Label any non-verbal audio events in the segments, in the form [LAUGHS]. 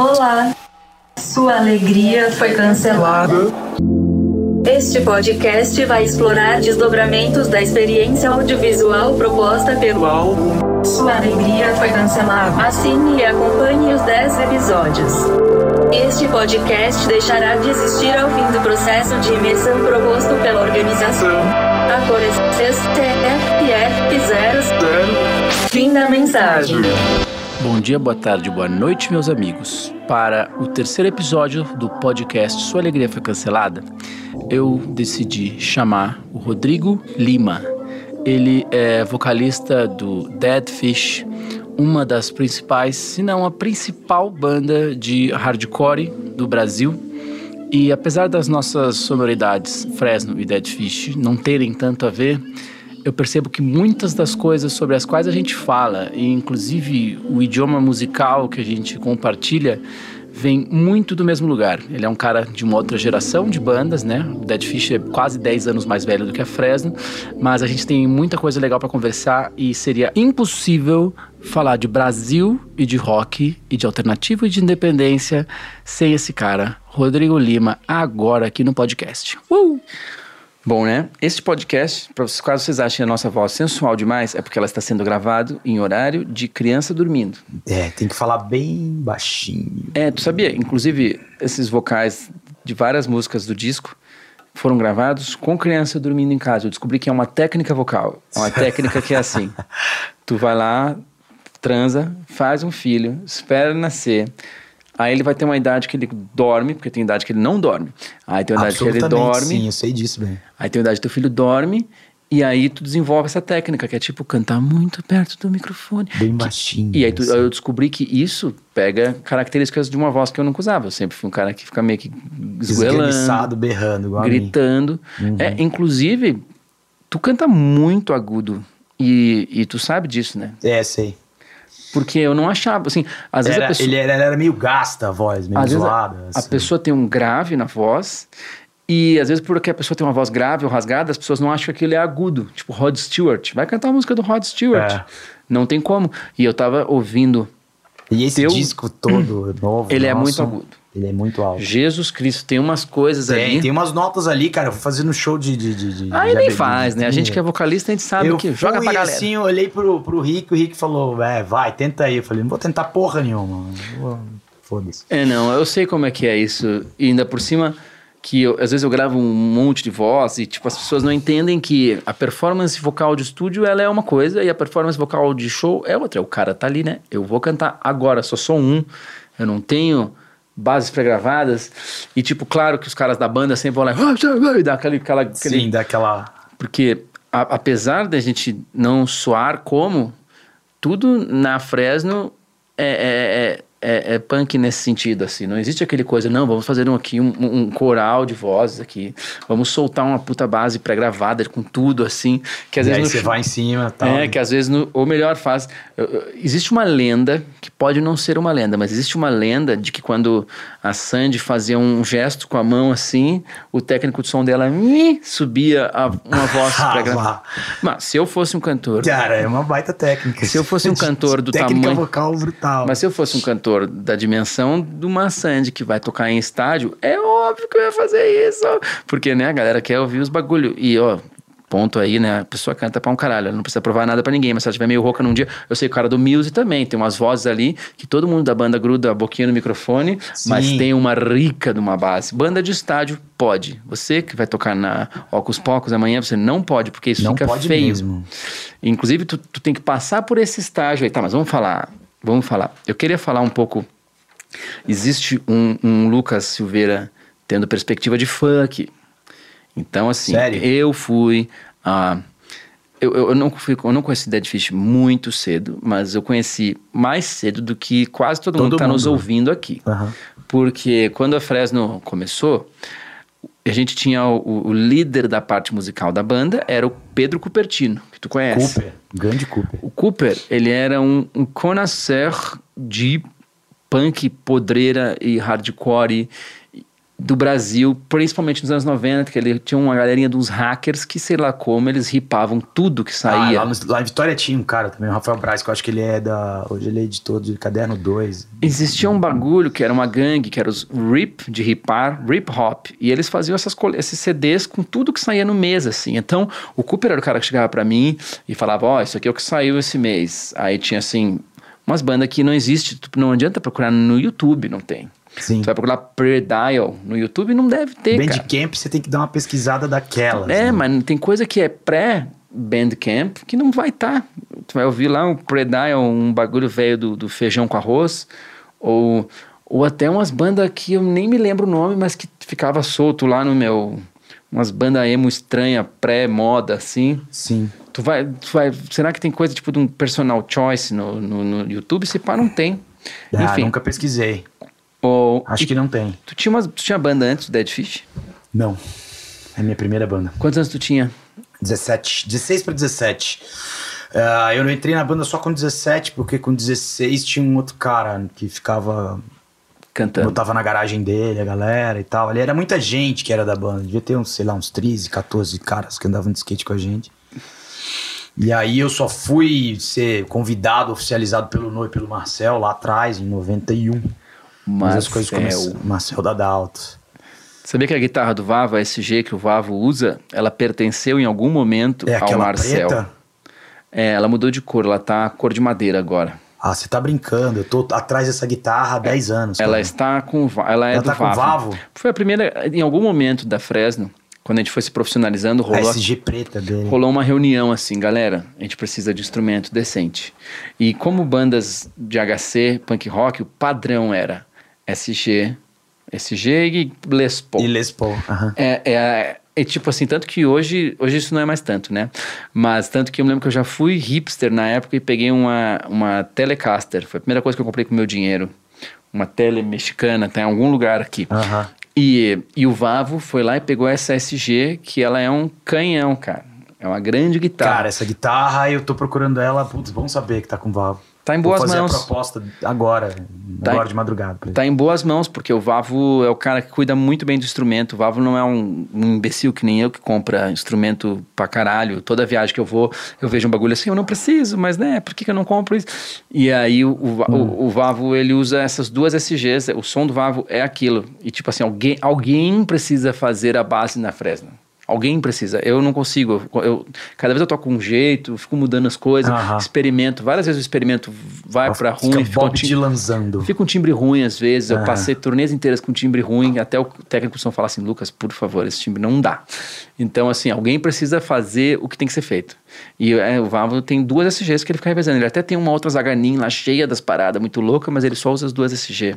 Olá. Sua alegria foi cancelada. Este podcast vai explorar desdobramentos da experiência audiovisual proposta pelo álbum. Sua alegria foi cancelada. Assine e acompanhe os 10 episódios. Este podcast deixará de existir ao fim do processo de imersão proposto pela organização. A cores CSTFF00. Fim da mensagem. Bom dia, boa tarde, boa noite, meus amigos. Para o terceiro episódio do podcast Sua Alegria Foi Cancelada, eu decidi chamar o Rodrigo Lima. Ele é vocalista do Dead Fish, uma das principais, se não a principal banda de hardcore do Brasil. E apesar das nossas sonoridades, Fresno e Dead Fish, não terem tanto a ver, eu percebo que muitas das coisas sobre as quais a gente fala, e inclusive o idioma musical que a gente compartilha, vem muito do mesmo lugar. Ele é um cara de uma outra geração de bandas, né? O Dead Fish é quase 10 anos mais velho do que a Fresno, mas a gente tem muita coisa legal para conversar e seria impossível falar de Brasil e de rock e de alternativo e de independência sem esse cara, Rodrigo Lima, agora aqui no podcast. Uh! Bom, né? Este podcast, para vocês, caso vocês achem a nossa voz sensual demais, é porque ela está sendo gravado em horário de criança dormindo. É, tem que falar bem baixinho. É, tu sabia? Inclusive, esses vocais de várias músicas do disco foram gravados com criança dormindo em casa. Eu descobri que é uma técnica vocal. É uma técnica que é assim. [LAUGHS] Tu vai lá, transa, faz um filho, espera nascer. Aí ele vai ter uma idade que ele dorme, porque tem idade que ele não dorme. Aí tem uma idade que ele dorme. Sim, eu sei disso, bem. Aí tem uma idade que teu filho dorme. E aí tu desenvolve essa técnica, que é tipo cantar muito perto do microfone. Bem baixinho. E aí tu, assim. eu descobri que isso pega características de uma voz que eu não usava. Eu sempre fui um cara que fica meio que Esganiçado, berrando, igual gritando. Uhum. É, inclusive, tu canta muito agudo. E, e tu sabe disso, né? É, sei. Porque eu não achava, assim, às vezes Era- a pessoa... ele, era, era meio gasta a voz, meio Às vezes a, zoada. a assim. pessoa tem um grave na voz e às vezes porque a pessoa tem uma voz grave ou rasgada, as pessoas não acham que aquilo é agudo. Tipo Rod Stewart. Vai cantar a música do Rod Stewart. É. Não tem como. E eu tava ouvindo. E esse disco todo [CLEARS THROAT] novo. Ele é nosso, muito agudo. Ele é muito alto. Jesus Cristo, tem umas coisas Tem, ali. tem umas notas ali, cara. Eu fui fazendo show de. de, de, de Aí nem faz, né? A gente que é vocalista, a gente sabe eu que joga fui pra galera. assim, eu olhei pro, pro Rick, o Rick falou, é, vai, tenta aí. Eu falei, não vou tentar porra nenhuma. Foda-se. É, não, eu sei como é que é isso. E ainda por cima, que eu- às vezes eu gravo um monte de voz e, tipo, as pessoas não entendem que a performance vocal de estúdio, ela é uma coisa e a performance vocal de show é outra. O cara tá ali, né? Eu vou cantar agora, só sou um. Eu não tenho bases pré-gravadas. E, tipo, claro que os caras da banda sempre vão lá e dá aquele... aquela, aquele Sim, daquela. porque a- apesar da gente não soar como, tudo na Fresno é, é, é, é, é punk nesse sentido, assim. Não existe aquele coisa, não, vamos fazer um aqui, um, um coral de vozes aqui. Vamos soltar uma puta base pré-gravada com tudo, assim. Que às e vezes aí no você vai em cima tal. é, que às vezes, no, ou melhor, faz. Existe uma lenda, que pode não ser uma lenda, mas existe uma lenda de que quando a Sandy fazia um gesto com a mão assim, o técnico de som dela subia a- uma voz [LAUGHS] Ah, lá. Mas se eu fosse um cantor. Cara, é uma baita técnica. Se eu fosse um cantor do técnica tamanho- vocal brutal. Mas se eu fosse um cantor da dimensão de uma Sandy que vai tocar em estádio, é óbvio que eu ia fazer isso. Porque, né, a galera quer ouvir os bagulho. E, ó, ponto aí, né? A pessoa canta pra um caralho. Ela não precisa provar nada pra ninguém. Mas se ela estiver meio rouca num dia, eu sei que o cara do Muse também. Tem umas vozes ali que todo mundo da banda gruda a boquinha no microfone, mas Sim. tem uma rica de uma base. Banda de estádio pode. Você que vai tocar na Ocus Pocos amanhã, você não pode, porque isso Não fica feio. mesmo. Inclusive, tu, tu tem que passar por esse estágio aí. Tá, mas vamos falar. Vamos falar. Eu queria falar um pouco. Existe um, um Lucas Silveira tendo perspectiva de funk. Então, assim, Sério? eu fui. ah, eu, eu, não fui, eu não conheci Dead Fish muito cedo, mas eu conheci mais cedo do que quase todo, mundo Todo que está nos mundo. ouvindo aqui. Aham. Porque quando a Fresno começou, a gente tinha o, o líder da parte musical da banda, era o Pedro Cupertino, que tu conhece. Cooper. Grande Cooper. O Cooper, ele era um, um connoisseur de punk, podreira e hardcore. Do Brasil, principalmente nos anos 90, que ele tinha uma galerinha dos hackers que, sei lá como, eles ripavam tudo que Ah, saía. lá, no- lá em Vitória tinha um cara também, o Rafael Braz, que eu acho que ele é da. Hoje ele é editor de Caderno 2. Existia um bagulho que era uma gangue, que era os RIP, de ripar, Rip Hop. E eles faziam essas, esses CDs com tudo que saía no mês, assim. Então, o Cooper era o cara que chegava pra mim e falava, ó, isso aqui é o que saiu esse mês. Aí tinha, assim, umas bandas que não existe, tipo, não adianta procurar no YouTube, não tem. Sim. Você vai procurar Pre-Dial no YouTube, não deve ter, cara. Bandcamp você tem que dar uma pesquisada daquelas. É, né? mas tem coisa que é pré-Bandcamp que não vai estar. Tu vai ouvir lá um Pre-Dial, um bagulho velho do, do feijão com arroz, ou, ou até umas bandas que eu nem me lembro o nome, mas que ficava solto lá no meu... Umas bandas emo estranha, pré-moda, assim. Sim. Tu vai, tu vai... Será que tem coisa tipo de um personal choice no, no, no YouTube? Se pá, não tem. Ah, Enfim. nunca pesquisei. Acho que não tem. tu, tinha umas, tu tinha banda antes do Dead Fish? Não. É a minha primeira banda. Quantos anos tu tinha? 17. 16 pra 17. Ah, eu não entrei na banda só com 17, porque com 16 tinha um outro cara que ficava. Cantando. Botava na garagem dele, a galera e tal. Ali era muita gente que era da banda. Devia ter uns, sei lá, uns 13, 14 caras que andavam de skate com a gente. E aí eu só fui ser convidado, oficializado pelo Noi e pelo Marcel lá atrás, em 91. Mas as coisas Marcel. começaram. Marcel Dadalto. Sabia que a guitarra do Vavo, a SG que o Vavo usa, ela pertenceu em algum momento É ao Marcel. preta? É, ela mudou de cor, ela tá cor de madeira agora. Ah, você tá brincando. Eu tô atrás dessa guitarra há 10 anos. Ela cara. está com ela é Ela do tá com Vavo. Vavo? Foi a primeira em algum momento da Fresno, quando a gente foi se profissionalizando, A rolou SG preta dele. rolou uma reunião assim, galera, a gente precisa de instrumento decente. E como bandas de HC, punk rock, o padrão era SG, SG e Les Paul. E Les Paul. aham. É, é, é tipo assim, tanto que hoje, hoje isso não é mais tanto, né? Mas tanto que eu me lembro que eu já fui hipster na época e peguei uma, uma Telecaster. Foi a primeira coisa que eu comprei com meu dinheiro. Uma tele mexicana, tá em algum lugar aqui. Aham. E, e o Vavo foi lá e pegou essa SG, que ela é um canhão, cara. É uma grande guitarra. Cara, essa guitarra eu tô procurando ela. Putz, bom saber que tá com Valve. Tá em Vou boas fazer mãos. a proposta agora, Tá agora em- de madrugada. Tá em boas mãos, porque o Vavo é o cara que cuida muito bem do instrumento. O Vavo não é um, um imbecil que nem eu que compra instrumento pra caralho. Toda viagem que eu vou, eu vejo um bagulho assim, eu não preciso, mas né, por que, que eu não compro isso? E aí o, o, Va- o- o Vavo, ele usa essas duas SGs, o som do Vavo é aquilo. E tipo assim, alguém, alguém precisa fazer a base na Fresno. Alguém precisa. Eu não consigo. Eu, eu- cada vez eu toco um jeito, fico mudando as coisas, Aham. experimento. Várias vezes o experimento vai pra ruim, Fica um Bob ti- Dylanzando. Fica um timbre ruim às vezes. Eu Ah. passei turnês inteiras com timbre ruim. Até o técnico só fala assim: Lucas, por favor, esse timbre não dá. Então, assim, alguém precisa fazer o que tem que ser feito. E é, o Vavo tem duas SGs que ele fica revezando. Ele até tem uma outra Zaganin lá cheia das paradas, muito louca, mas ele só usa as duas SG.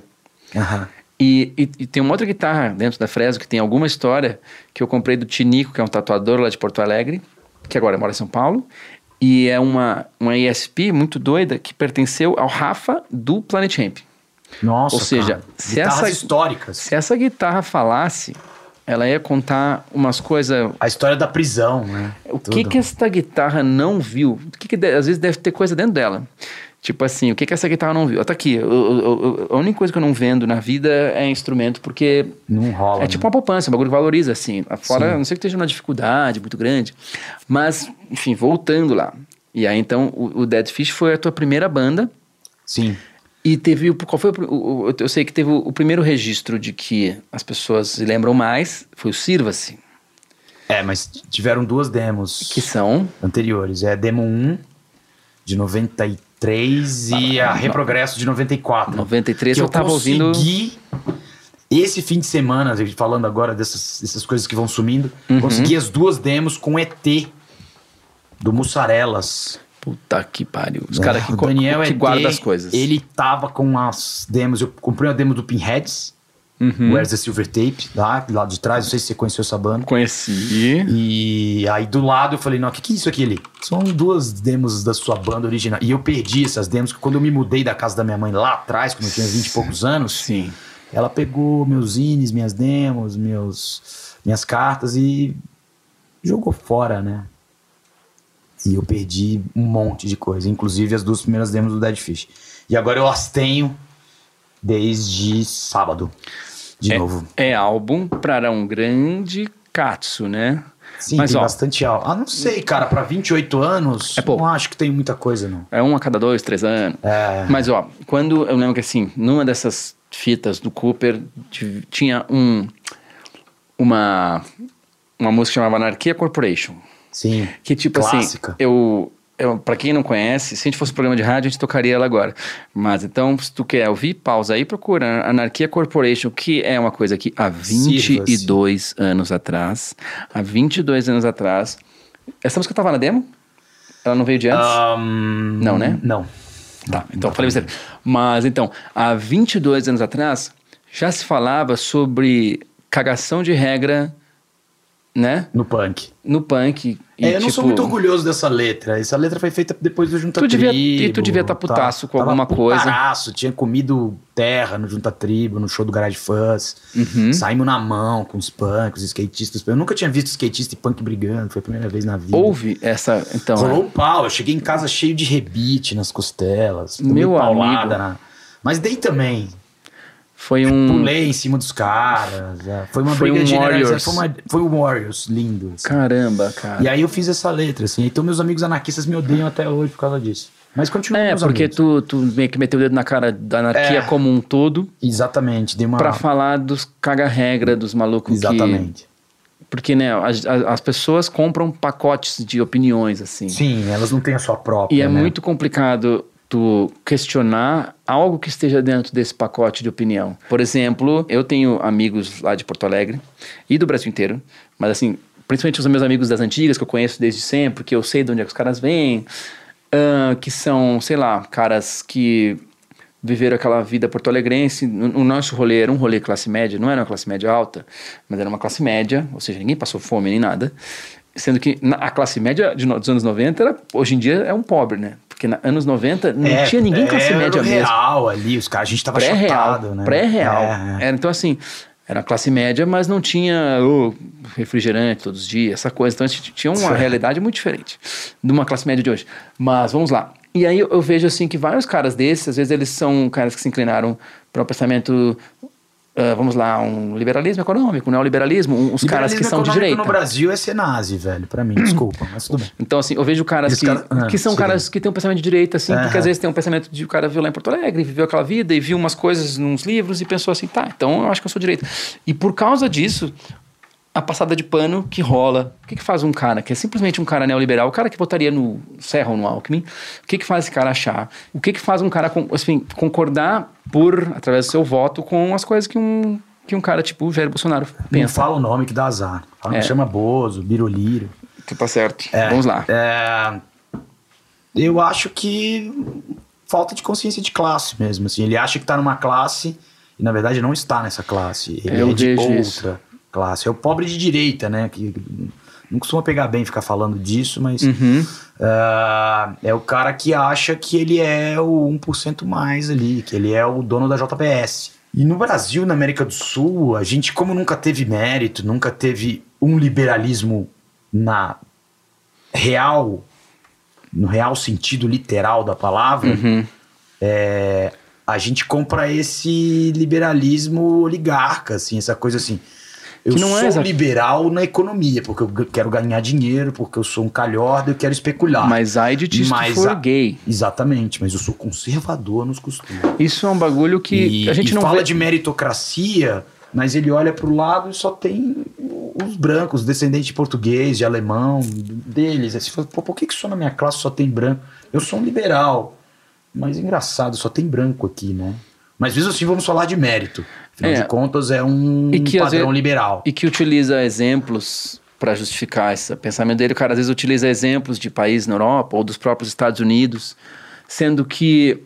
Aham. E, e- e tem uma outra guitarra dentro da Fresno que tem alguma história que eu comprei do Tinico, que é um tatuador lá de Porto Alegre, que agora mora em São Paulo. E é uma, uma ESP muito doida que pertenceu ao Rafa do Planet Hemp. Nossa, Ou seja, cara. se guitarras essa- históricas. Se essa guitarra falasse, ela ia contar umas coisas. A história da prisão, né? O que Tudo. que essa guitarra não viu? O que que às vezes deve ter coisa dentro dela. Tipo assim, o que que essa guitarra não viu? Ó, Tá aqui. eu- eu- eu- a única coisa que eu não vendo na vida é instrumento, porque Não rola. é tipo uma poupança, um bagulho que valoriza, assim. Fora, Sim. não sei que esteja uma dificuldade muito grande. Mas, enfim, voltando lá. E aí, então, o, o Dead Fish foi a tua primeira banda. Sim. E teve. Qual foi o, o- o- Eu sei que teve o, o primeiro registro de que as pessoas se lembram mais. Foi o Sirva-se. É, mas tiveram duas demos Que são. anteriores. É a demo 1 de 93 e a Reprogresso de 94. 93 que eu tava ouvindo. consegui, Esse fim de semana, falando agora dessas, dessas coisas que vão sumindo, Uhum. consegui as duas demos com ET do Mussarelas. Puta que pariu. Os É, caras que, o co- Daniel que ET, as coisas. Ele tava com as demos. Eu comprei a demo do Pinheads, Uhum. Where's the Silver Tape, lá, lá de trás. Não sei se você conheceu essa banda. Conheci. E aí do lado eu falei, não, o que, que é isso aqui ali? São duas demos da sua banda original. E eu perdi essas demos, que quando eu me mudei da casa da minha mãe lá atrás, quando eu tinha 20 e poucos anos, Sim. ela pegou meus zines, minhas demos, meus, minhas cartas e jogou fora, né? E eu perdi um monte de coisa, inclusive as duas primeiras demos do Dead Fish. E agora eu as tenho desde sábado. De é, novo. é álbum para um grande katsu, né? Sim, Mas, tem ó, bastante álbum. Ah, não sei, cara, pra 28 anos, É pouco. não acho que tem muita coisa, não. É um a cada dois, três anos. É. Mas, ó, quando eu lembro que assim, numa dessas fitas do Cooper, tinha um uma uma música que chamava Anarquia Corporation, Sim. que tipo Clássica. assim, eu pra quem não conhece, se a gente fosse um programa de rádio, a gente tocaria ela agora. Mas então, se tu quer ouvir, pausa aí e procura Anarquia Corporation, que é uma coisa que há 22 anos atrás, há 22 anos atrás, essa música tava na demo? Ela não veio de antes? Ahn, Não, né? Não. Tá, então eu falei besteira. Mas então, há 22 anos atrás, já se falava sobre cagação de regra, né? No punk. No punk. E, É, eu não sou tipo, muito orgulhoso dessa letra. Essa letra foi feita depois do Junta Tu devia- Tribo. e tu devia tá putaço com alguma coisa. Putaraço, tinha comido terra no Junta Tribo, no show do Garage Fuzz. Uhum. Saímos na mão com os punks, os skatistas. Eu nunca tinha visto skatista e punk brigando, foi a primeira vez na vida. Houve essa. Então, Rolou um pau, eu cheguei em casa cheio de rebite nas costelas. Meu paulada amigo. na- Mas dei também. Foi um. Pulei em cima dos caras. é. Foi uma Foi briga um. Warriors. Foi, uma- foi um Warriors lindo. assim. Caramba, cara. E aí eu fiz essa letra, assim. Então meus amigos anarquistas me odeiam até hoje por causa disso. Mas continua É, porque amigos. tu, tu meio que meteu o dedo na cara da anarquia É. como um todo Exatamente, dei uma... pra falar dos caga-regra, dos malucos que. Exatamente. Porque, né, as, as- as pessoas compram pacotes de opiniões, assim. Sim, elas não têm a sua própria, E é né? muito complicado tu questionar algo que esteja dentro desse pacote de opinião. Por exemplo, eu tenho amigos lá de Porto Alegre e do Brasil inteiro, mas assim, principalmente os meus amigos das antigas que eu conheço desde sempre, que eu sei de onde é que os caras vêm, ah, que são, sei lá, caras que viveram aquela vida porto-alegrense. O nosso rolê era um rolê classe média, não era uma classe média alta, mas era uma classe média, ou seja, ninguém passou fome nem nada. Sendo que a classe média dos anos 90, era, hoje em dia é um pobre, né? Porque nos anos 90 não É, tinha ninguém classe média o mesmo. real ali, os caras, a gente tava Pré-real. né? Pré-real. É, é. Era, então, assim, era classe média, mas não tinha oh, refrigerante todos os dias, essa coisa. Então, a gente tinha uma Certo. realidade muito diferente de uma classe média de hoje. Mas, vamos lá. E aí eu, vejo, assim, que vários caras desses, às vezes eles são caras que se inclinaram para um pensamento... ah, vamos lá, um liberalismo econômico, um neoliberalismo, um- uns caras que Liberalismo são de direita. no Brasil é ser nazi, velho, pra mim, desculpa, mas tudo bem. Então, assim, eu vejo caras Esse que, cara- ah, que são sim. caras que têm um pensamento de direita, assim, porque Aham. às vezes tem um pensamento de o cara viu lá em Porto Alegre, viveu aquela vida e viu umas coisas nos livros e pensou assim, tá, então eu acho que eu sou direita. E por causa disso, a passada de pano que rola. O que, que faz um cara que é simplesmente um cara neoliberal, o cara que votaria no Serra ou no Alckmin, o que, que faz esse cara achar? O que, que faz um cara, com- assim, concordar por, através do seu voto, com as coisas que um, que um cara tipo Jair Bolsonaro Não pensa? fala o nome que dá azar. Fala, É. Chama Bozo, Biroliro. Que tá certo. É, Vamos lá. é, eu acho que falta de consciência de classe mesmo. Assim, ele acha que tá numa classe e na verdade não está nessa classe. Ele Eu é de vejo outra isso. Classe. É o pobre de direita, né? Que não costuma pegar bem ficar falando disso, mas Uhum. ah, é o cara que acha que ele é o 1% mais ali, que ele é o dono da JBS. E no Brasil, na América do Sul, a gente, como nunca teve mérito, nunca teve um liberalismo na real, no real sentido literal da palavra, Uhum. é, a gente compra esse liberalismo oligarca, assim, essa coisa assim. Eu é sou exa- liberal na economia, porque eu quero ganhar dinheiro, porque eu sou um calhorda, eu quero especular. Mas ai de ti Mas for a- gay. Exatamente, mas eu sou conservador nos costumes. Isso é um bagulho que e, a gente e não fala vê. de meritocracia, mas ele olha pro lado e só tem os brancos, os descendentes de português, de alemão, deles. Aí você fala, por que, que só na minha classe só tem branco? Eu sou um liberal. Mas engraçado, só tem branco aqui, né? Mas mesmo assim, vamos falar de mérito. Afinal É. de contas, é um que, padrão vezes- liberal. E que utiliza exemplos para justificar esse pensamento dele. O cara às vezes utiliza exemplos de países na Europa ou dos próprios Estados Unidos, sendo que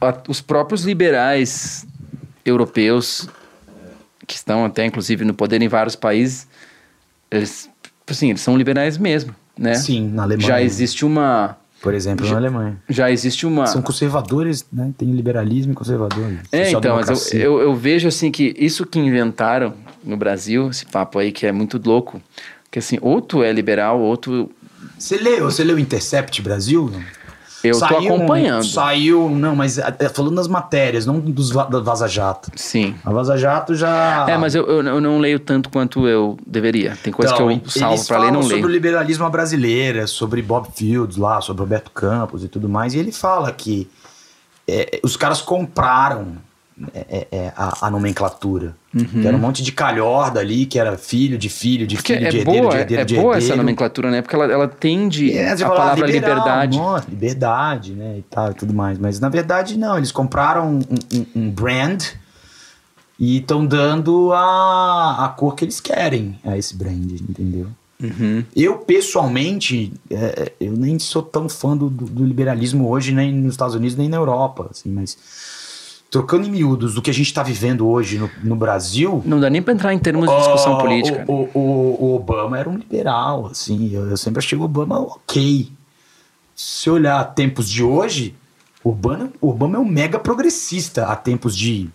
a- os próprios liberais europeus, que estão até inclusive no poder em vários países, eles, assim, eles são liberais mesmo, né? Sim, na Alemanha. Já existe uma. Por exemplo, na Alemanha. Já existe uma. São conservadores, né? Tem liberalismo e conservadores. É, então, mas eu, eu, eu vejo assim que isso que inventaram no Brasil, esse papo aí que é muito louco, que assim, ou tu é liberal, ou tu. Você leu, você leu Intercept Brasil? Eu tô Saiu um- acompanhando. Saiu, não, mas é, é, falando das matérias, não dos da Vaza Jato. Sim. A Vaza Jato já. É, mas eu, eu, eu não leio tanto quanto eu deveria. Tem coisa Então, que eu salvo eles pra ler e não leio. sobre o liberalismo brasileiro, sobre Bob Fields lá, sobre Roberto Campos e tudo mais. E ele fala que é, os caras compraram é, é, é, a, a nomenclatura. Que era um monte de calhorda ali, que era filho de filho, de Uhum. Porque filho, é de herdeiro, boa, de herdeiro, é de boa essa herdeiro. nomenclatura, né? Porque ela, ela tende É, a fala, ah, palavra liberal, liberdade. Nossa, liberdade, né? E tal, e tudo mais. Mas na verdade, não. Eles compraram um, um- um brand e estão dando a, a cor que eles querem a esse brand, entendeu? Uhum. Eu, pessoalmente, é, eu nem sou tão fã do, do- do liberalismo hoje, nem nos Estados Unidos, nem na Europa, assim, mas trocando em miúdos do que a gente está vivendo hoje no, no Brasil, Não dá nem pra entrar em termos de discussão política. O, o- o- o Obama era um liberal, assim. Eu, eu sempre achei o Obama ok. Se olhar tempos de hoje, o Obama, Obama é um mega progressista a tempos de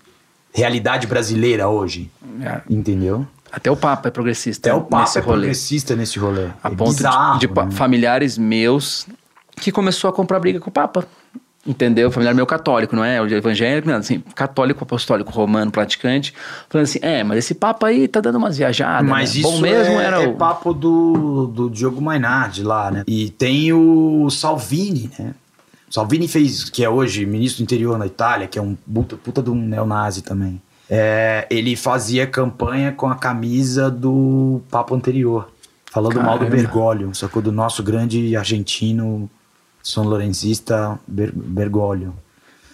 realidade brasileira hoje. É. Entendeu? Até o Papa é progressista. Até o Papa é rolê. progressista nesse rolê. A é ponto de- bizarro, de, pa- né? familiares meus que começou a comprar briga com o Papa. Entendeu? Familiar meu católico, não é? O evangélico, não, assim, católico, apostólico, romano, praticante, falando assim, é, mas esse Papa aí tá dando umas viajadas. Mas né? isso Bom mesmo é, era é o. papo do, do Diogo Mainardi lá, né? E tem o Salvini, né? Salvini fez, que é hoje ministro do interior na Itália, que é um puta, puta de um neonazi também. É, ele fazia campanha com a camisa do papo anterior, falando mal do Caramba. Bergoglio, sacou? Do nosso grande argentino são lorenzista Ber, Bergoglio.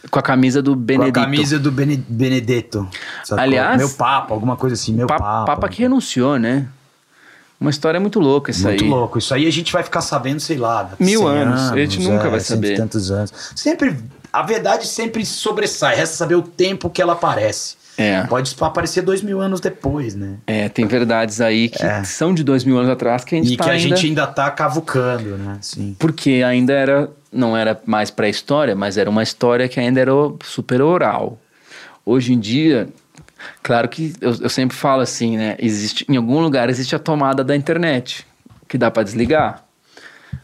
Com a camisa do Benedito. Com a camisa do Bene- Benedetto. sacou? Aliás- meu papa, alguma coisa assim, meu Pa- papa. Papa que renunciou, né? Uma história muito louca isso Muito aí. louco. Isso aí a gente vai ficar sabendo, sei lá, Mil 100 anos. A gente nunca vai cento e saber. tantos anos. Sempre, a verdade sempre sobressai. Resta saber o tempo que ela aparece. É. Pode aparecer dois mil anos depois, né? É, tem verdades aí que É. são de dois mil anos atrás que a gente E tá que a ainda... gente ainda tá cavucando, né? Sim. Porque ainda era, não era mais pré-história, mas era uma história que ainda era super oral. Hoje em dia, claro que eu, eu sempre falo assim, né? Existe, em algum lugar existe a tomada da internet, que dá para desligar.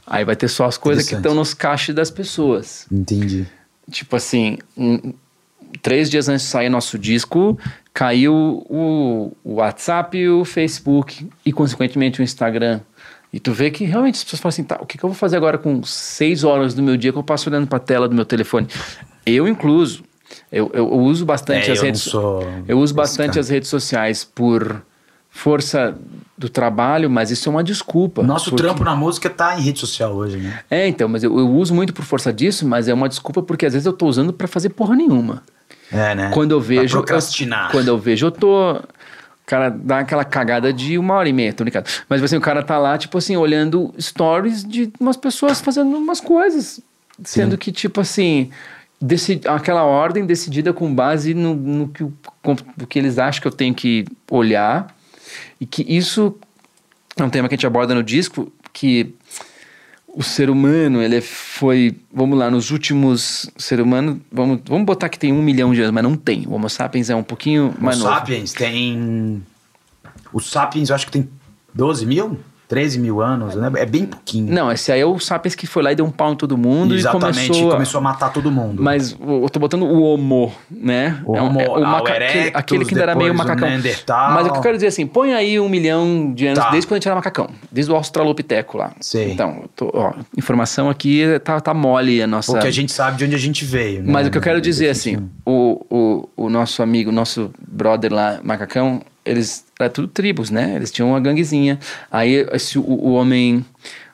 Aí vai ter só as coisas que estão nos caixes das pessoas. Entendi. Tipo assim, um- três dias antes de sair nosso disco, caiu o, o WhatsApp e o Facebook e, consequentemente, o Instagram. E tu vê que realmente as pessoas falam assim, tá, o que, que eu vou fazer agora com seis horas do meu dia que eu passo olhando pra tela do meu telefone? Eu incluso. Eu, eu, eu uso bastante É, as eu redes sou Eu uso bastante cara. as redes sociais por força do trabalho, mas isso é uma desculpa. Nosso porque- trampo na música tá em rede social hoje, né? É, então, mas eu, eu uso muito por força disso, mas é uma desculpa porque às vezes eu tô usando pra fazer porra nenhuma. É, né? Quando eu Pra vejo. procrastinar. Eu, quando eu vejo, eu tô. O cara dá aquela cagada de uma hora e meia, tô brincando. Mas assim, o cara tá lá, tipo assim, olhando stories de umas pessoas fazendo umas coisas. Sendo que, tipo assim, decidi, aquela ordem decidida com base no, no que, com- no que eles acham que eu tenho que olhar. E que isso é um tema que a gente aborda no disco, que o ser humano, ele foi, vamos lá, nos últimos, ser humano, vamos, vamos botar que tem um milhão de anos, mas não tem. O Homo sapiens é um pouquinho O mais novo. Sapiens tem. O Sapiens eu acho que tem 12 mil? 13 mil anos, né? É bem pouquinho. Não, esse aí é o sapiens que foi lá e deu um pau em todo mundo Exatamente, e começou, a- começou a matar todo mundo. Mas eu tô botando o homo, né? O é um- Homo, é o maca- o aquele, erectus, aquele que ainda era meio macacão. Mas o que eu quero dizer assim, põe aí um milhão de anos Tá. desde quando a gente era macacão, desde o Australopiteco lá. Sei. Então, tô- ó, informação aqui tá, tá mole a nossa. Porque a gente sabe de onde a gente veio. né? Mas o que eu quero dizer assim, o, o, o nosso amigo, o nosso brother lá, macacão, eles era tudo tribos, né? Eles tinham uma ganguezinha. Aí esse, o, o homem,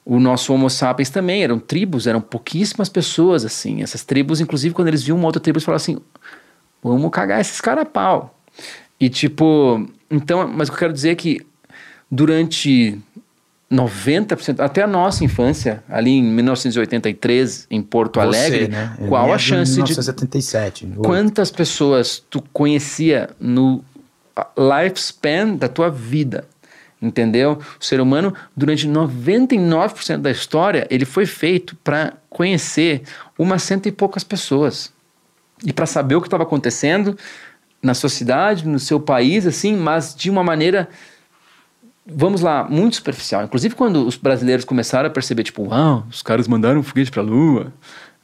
o nosso Homo sapiens também eram tribos, eram pouquíssimas pessoas assim. Essas tribos, inclusive, quando eles viam uma outra tribo, eles falavam assim: vamos cagar esses caras a pau. E tipo, então, mas o que eu quero dizer é que durante 90%, até a nossa infância, ali em 1983, em Porto Alegre, né? Qual a de chance de 1977. quantas pessoas tu conhecia no lifespan da tua vida? Entendeu? O ser humano, durante 99% da história, ele foi feito para conhecer umas cento e poucas pessoas. E para saber o que estava acontecendo na sociedade, no seu país, assim, mas de uma maneira vamos lá, muito superficial. Inclusive, quando os brasileiros começaram a perceber, tipo, uau, os caras mandaram um foguete pra Lua.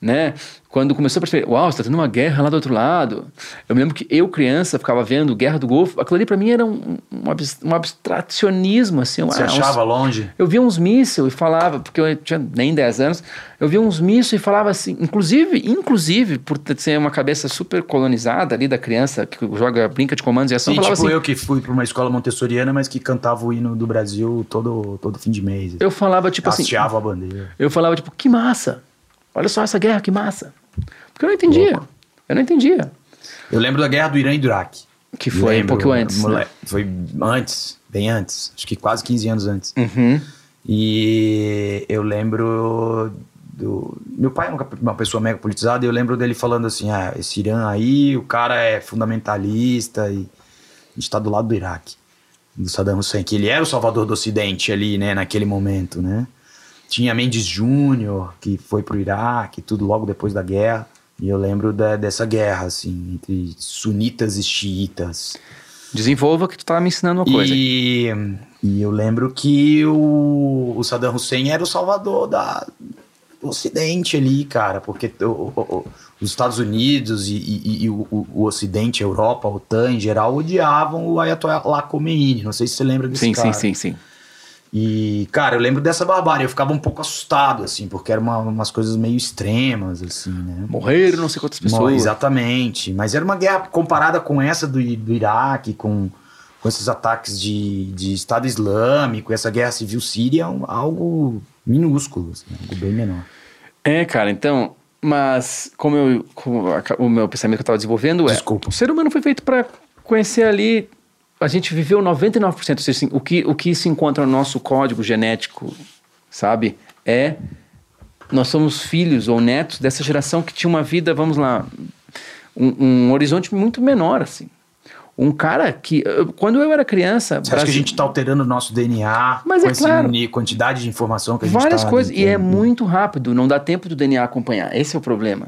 Né? Quando começou a perceber, uau, está tendo uma guerra lá do outro lado. Eu me lembro que eu, criança, ficava vendo Guerra do Golfo. Aquilo ali para mim era um, um, abs, abstracionismo, assim. Você ah, achava uns, longe? Eu via uns mísseis e falava, porque eu tinha nem 10 anos, eu via uns mísseis e falava assim, inclusive, inclusive, por ser uma cabeça super colonizada ali da criança, que joga, brinca de comandos e ação, Sim, tipo assim... eu que fui para uma escola montessoriana, mas que cantava o hino do Brasil todo, todo fim de mês. Eu falava, tipo assim... Hasteava a bandeira. Eu falava, tipo, que massa! Olha só essa guerra, que massa! Porque eu não entendia. Louco. Eu não entendia. Eu lembro da guerra do Irã e do Iraque. Que foi lembro, um pouco antes. Né? Foi antes, bem antes. Acho que quase 15 anos antes. Uhum. E eu lembro do. Meu pai é uma pessoa mega politizada e eu lembro dele falando assim: ah, esse Irã aí, o cara é fundamentalista e a gente tá do lado do Iraque, do Saddam Hussein, que ele era o salvador do Ocidente ali, né, naquele momento, né? Tinha Mendes Júnior, que foi pro Iraque, tudo logo depois da guerra. E eu lembro da, dessa guerra, assim, entre sunitas e xiitas. Desenvolva que tu tava me ensinando uma coisa. E, eu lembro que o, o Saddam Hussein era o salvador da, do Ocidente ali, cara, porque o, o, os Estados Unidos e, e, e o, o, Ocidente, a Europa, a OTAN em geral, odiavam o Ayatollah Khomeini. Não sei se você lembra desse sim, cara. Sim, sim, sim, sim. E, cara, eu lembro dessa barbárie, eu ficava um pouco assustado, assim, porque eram uma, umas coisas meio extremas, assim, né? Morreram não sei quantas pessoas. exatamente. Mas era uma guerra comparada com essa do, do Iraque, com, com esses ataques de, de Estado Islâmico, essa guerra civil síria, um, algo minúsculo, assim, algo bem menor. É, cara, então, mas como, eu, como o meu pensamento que eu estava desenvolvendo é... Desculpa. O ser humano foi feito para conhecer ali a gente viveu 99%, seja, assim, o, que, o que se encontra no nosso código genético, sabe, é nós somos filhos ou netos dessa geração que tinha uma vida, vamos lá, um, um horizonte muito menor, assim. Um cara que, quando eu era criança. Você Brasil... acha que a gente está alterando o nosso DNA? Mas é claro. quantidade de informação que a gente Várias tá coisas. E é muito rápido, não dá tempo do DNA acompanhar. Esse é o problema.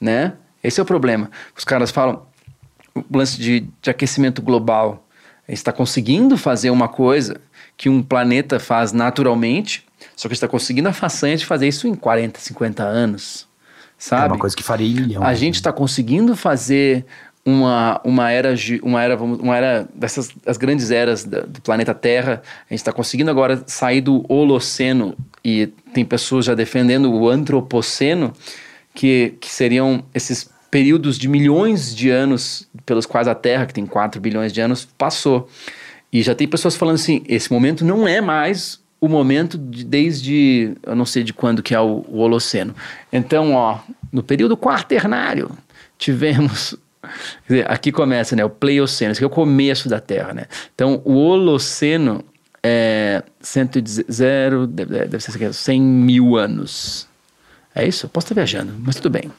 Né? Esse é o problema. Os caras falam o lance de, de aquecimento global está conseguindo fazer uma coisa que um planeta faz naturalmente, só que está conseguindo a façanha de fazer isso em 40, 50 anos. Sabe? É uma coisa que faria em milhão. A gente está conseguindo fazer uma, uma era uma era uma era dessas as grandes eras do planeta Terra a gente está conseguindo agora sair do Holoceno e tem pessoas já defendendo o Antropoceno que, que seriam esses períodos de milhões de anos pelos quais a Terra, que tem 4 bilhões de anos, passou. E já tem pessoas falando assim: esse momento não é mais o momento de, desde, eu não sei de quando que é o, o Holoceno. Então, ó, no período quaternário, tivemos [LAUGHS] Dizer, aqui começa, né, o Pleioceno, esse aqui é o começo da Terra, né? Então, o Holoceno é 110, deve, ser 100 mil anos. É isso? Eu posso estar viajando, mas tudo bem.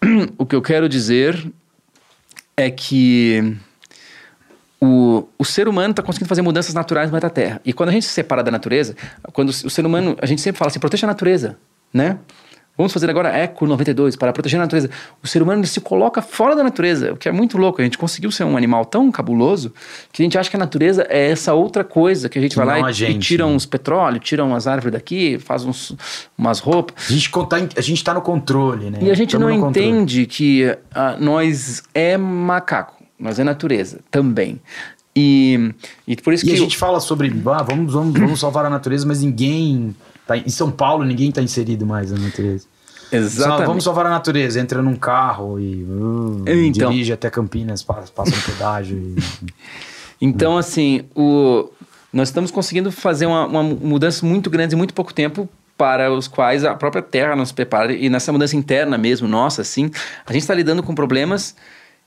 [CLEARS THROAT] o que eu quero dizer é que o, o ser humano está conseguindo fazer mudanças naturais no Terra. E quando a gente se separa da natureza, quando o ser humano, a gente sempre fala assim, proteja a natureza, né? Vamos fazer agora Eco 92 para proteger a natureza. O ser humano se coloca fora da natureza, o que é muito louco. A gente conseguiu ser um animal tão cabuloso que a gente acha que a natureza é essa outra coisa que a gente que vai lá e, gente, e, tira né? uns petróleo, tira umas árvores daqui, faz uns, umas roupas. A gente a gente está no controle, né? E a gente Tamo não entende que uh, nós é macaco, nós é natureza também. E, e por isso e que. a gente fala sobre ah, vamos, vamos, vamos salvar a natureza, mas ninguém Tá, em São Paulo, ninguém está inserido mais na natureza. Exatamente. Só, vamos salvar a natureza. Entra num carro e uh, então, dirige até Campinas, passa, passa um pedágio. E, então, assim, o, nós estamos conseguindo fazer uma, uma mudança muito grande em muito pouco tempo para os quais a própria Terra nos prepara. E nessa mudança interna mesmo, nossa, assim, a gente está lidando com problemas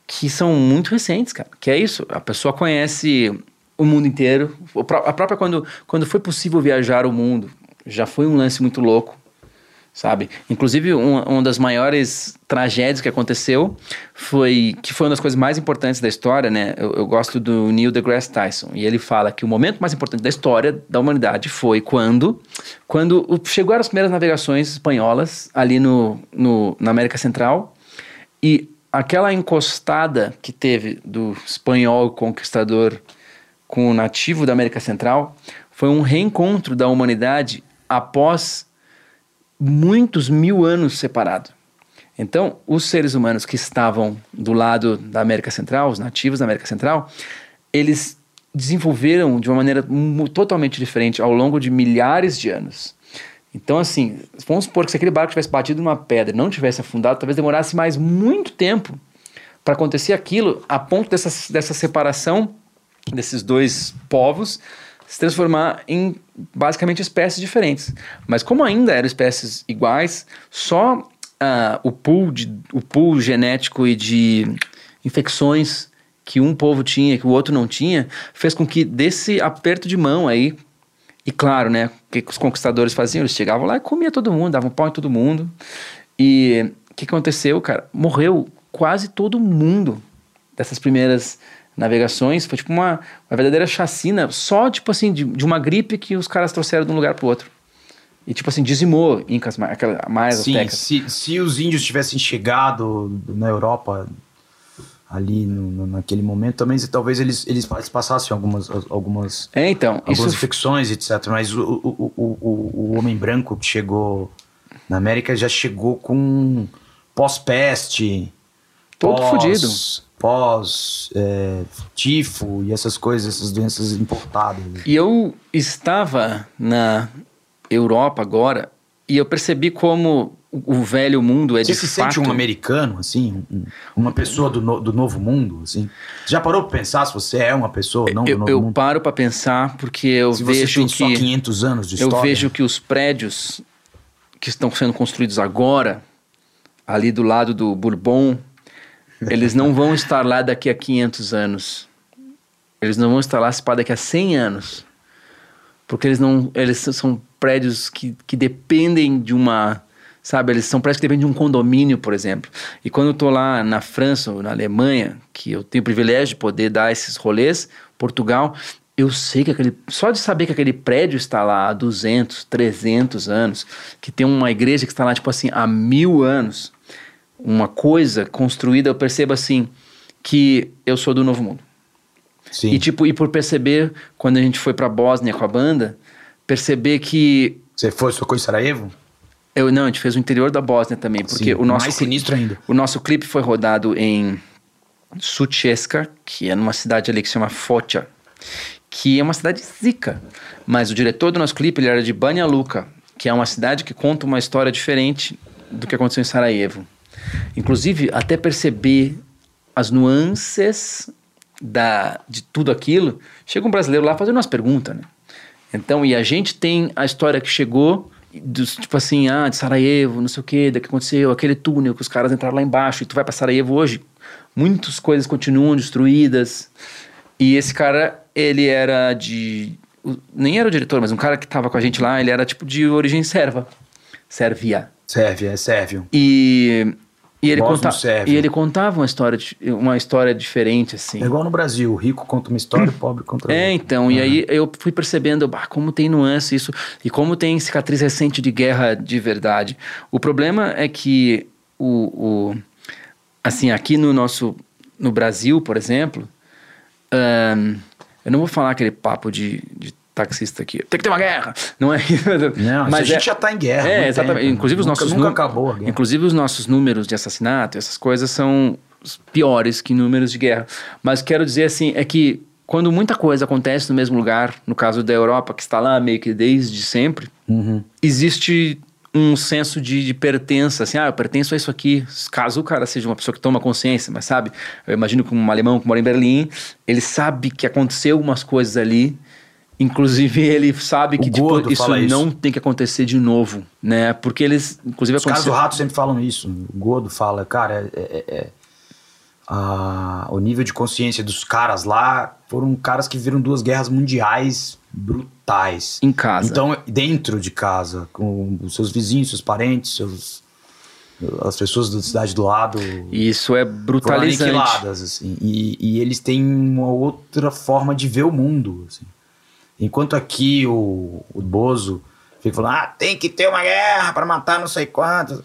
que são muito recentes, cara. Que é isso, a pessoa conhece o mundo inteiro. A própria, quando, quando foi possível viajar o mundo, já foi um lance muito louco, sabe? Inclusive, um, uma das maiores tragédias que aconteceu foi que foi uma das coisas mais importantes da história, né? Eu, eu, gosto do Neil deGrasse Tyson e ele fala que o momento mais importante da história da humanidade foi quando, quando chegaram as primeiras navegações espanholas ali no, no na América Central e aquela encostada que teve do espanhol conquistador com o nativo da América Central foi um reencontro da humanidade após muitos mil anos separado. Então, os seres humanos que estavam do lado da América Central, os nativos da América Central, eles desenvolveram de uma maneira totalmente diferente ao longo de milhares de anos. Então, assim, vamos supor que se aquele barco tivesse batido numa pedra e não tivesse afundado, talvez demorasse mais muito tempo para acontecer aquilo, a ponto dessa, dessa separação desses dois povos se transformar em basicamente espécies diferentes. Mas como ainda eram espécies iguais, só uh, o, pool de, o pool genético e de infecções que um povo tinha que o outro não tinha, fez com que desse aperto de mão aí, e claro, né, o que os conquistadores faziam? Eles chegavam lá e comiam todo mundo, davam pau em todo mundo. E o que aconteceu, cara? Morreu quase todo mundo dessas primeiras navegações. Foi tipo uma, uma verdadeira chacina, só tipo assim, de, de uma gripe que os caras trouxeram de um lugar pro outro. E tipo assim, dizimou Incas, aquela, mais Sim, se, se os índios tivessem chegado na Europa ali no, naquele momento também talvez eles, eles passassem algumas algumas é, então, algumas isso... infecções etc mas o, o, o, o, o homem branco que chegou na América já chegou com pós-peste todo pós, fudido pós é, tifo e essas coisas essas doenças importadas e eu estava na Europa agora e eu percebi como o velho mundo é Você de se fato... sente um americano, assim? Um, uma pessoa do, no, do novo mundo, assim? Já parou pra pensar se você é uma pessoa não eu, do novo eu mundo? Eu paro pra pensar porque eu se vejo que... só 500 anos de história. Eu vejo que os prédios que estão sendo construídos agora, ali do lado do Bourbon, eles não vão estar lá daqui a 500 anos. Eles não vão estar lá se daqui a 100 anos. Porque eles não eles são prédios que, que dependem de uma sabe? Eles são prédios que dependem de um condomínio, por exemplo. E quando eu estou lá na França ou na Alemanha, que eu tenho o privilégio de poder dar esses rolês, Portugal, eu sei que aquele. Só de saber que aquele prédio está lá há 200, 300 anos, que tem uma igreja que está lá, tipo assim, há mil anos, uma coisa construída, eu percebo assim, que eu sou do Novo Mundo. Sim. E, tipo, e por perceber, quando a gente foi pra Bósnia com a banda, perceber que. Você foi, socou em Sarajevo? Eu, não, a gente fez o interior da Bósnia também, porque Sim, o nosso mais sinistro ainda. O nosso clipe foi rodado em Sucheska, que é numa cidade ali que se chama Focha, que é uma cidade zica. Mas o diretor do nosso clipe, ele era de Banja Luka, que é uma cidade que conta uma história diferente do que aconteceu em Sarajevo. Inclusive, até perceber as nuances da, de tudo aquilo, chega um brasileiro lá fazendo umas perguntas, né? Então, e a gente tem a história que chegou dos, tipo assim, ah, de Sarajevo, não sei o que, da que aconteceu, aquele túnel que os caras entraram lá embaixo, e tu vai para Sarajevo hoje, muitas coisas continuam destruídas. E esse cara, ele era de. Nem era o diretor, mas um cara que tava com a gente lá, ele era tipo de origem serva. Sérvia. Sérvia, é sérvio. E e ele, conta, e ele contava uma história, uma história diferente, assim. É igual no Brasil, o rico conta uma história, o pobre conta outra. É, então, e aí eu fui percebendo bah, como tem nuance isso, e como tem cicatriz recente de guerra de verdade. O problema é que, o, o assim, aqui no nosso, no Brasil, por exemplo, ahn, eu não vou falar aquele papo de, de taxista aqui, tem que ter uma guerra, não é? [LAUGHS] Não, mas a gente já tá em guerra. É, exatamente. tempo. Inclusive os Nunca- nossos Nunca nu- acabou. Inclusive os nossos números de assassinato, essas coisas são piores que números de guerra. Mas quero dizer assim, é que quando muita coisa acontece no mesmo lugar, no caso da Europa, que está lá meio que desde sempre, Uhum. existe um senso de, de pertença, assim, ah, eu pertenço a isso aqui, caso o cara seja uma pessoa que toma consciência, mas sabe, eu imagino que um alemão que mora em Berlim, ele sabe que aconteceu algumas coisas ali, inclusive ele sabe que tipo, Gordo isso isso. não tem que acontecer de novo, né, porque eles, inclusive Os caras do aconteceu... rato sempre falam isso. O Godo fala, cara, é, é- é- a- o nível de consciência dos caras lá foram caras que viram duas guerras mundiais brutais. Em casa. Então, dentro de casa, com os seus vizinhos, seus parentes, seus, as pessoas da cidade do lado. Isso é brutalizante. assim. E, e eles têm uma outra forma de ver o mundo, assim. Enquanto aqui o, o Bozo fica falando, ah, tem que ter uma guerra para matar não sei quantos.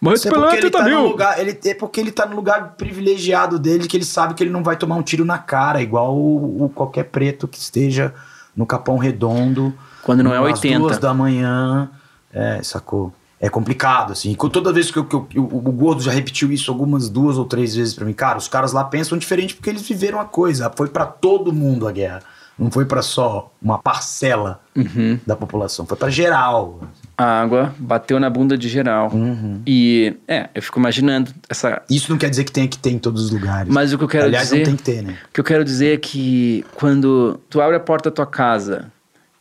Mas Isso é porque ele tá no lugar, ele, é porque ele tá no lugar privilegiado dele, que ele sabe que ele não vai tomar um tiro na cara, igual o, o qualquer preto que esteja no Capão Redondo. Quando não é às 80. duas da manhã. É, sacou? é complicado, assim. Toda vez que, eu, que eu, o, o Gordo já repetiu isso algumas duas ou três vezes para mim, cara, os caras lá pensam diferente porque eles viveram a coisa. Foi para todo mundo a guerra. Não foi para só uma parcela Uhum. da população, foi para geral. A água bateu na bunda de geral. Uhum. E, é, eu fico imaginando essa. Isso não quer dizer que tenha que ter em todos os lugares. Mas o que eu quero Aliás, dizer. não tem que ter, né? O que eu quero dizer é que quando tu abre a porta da tua casa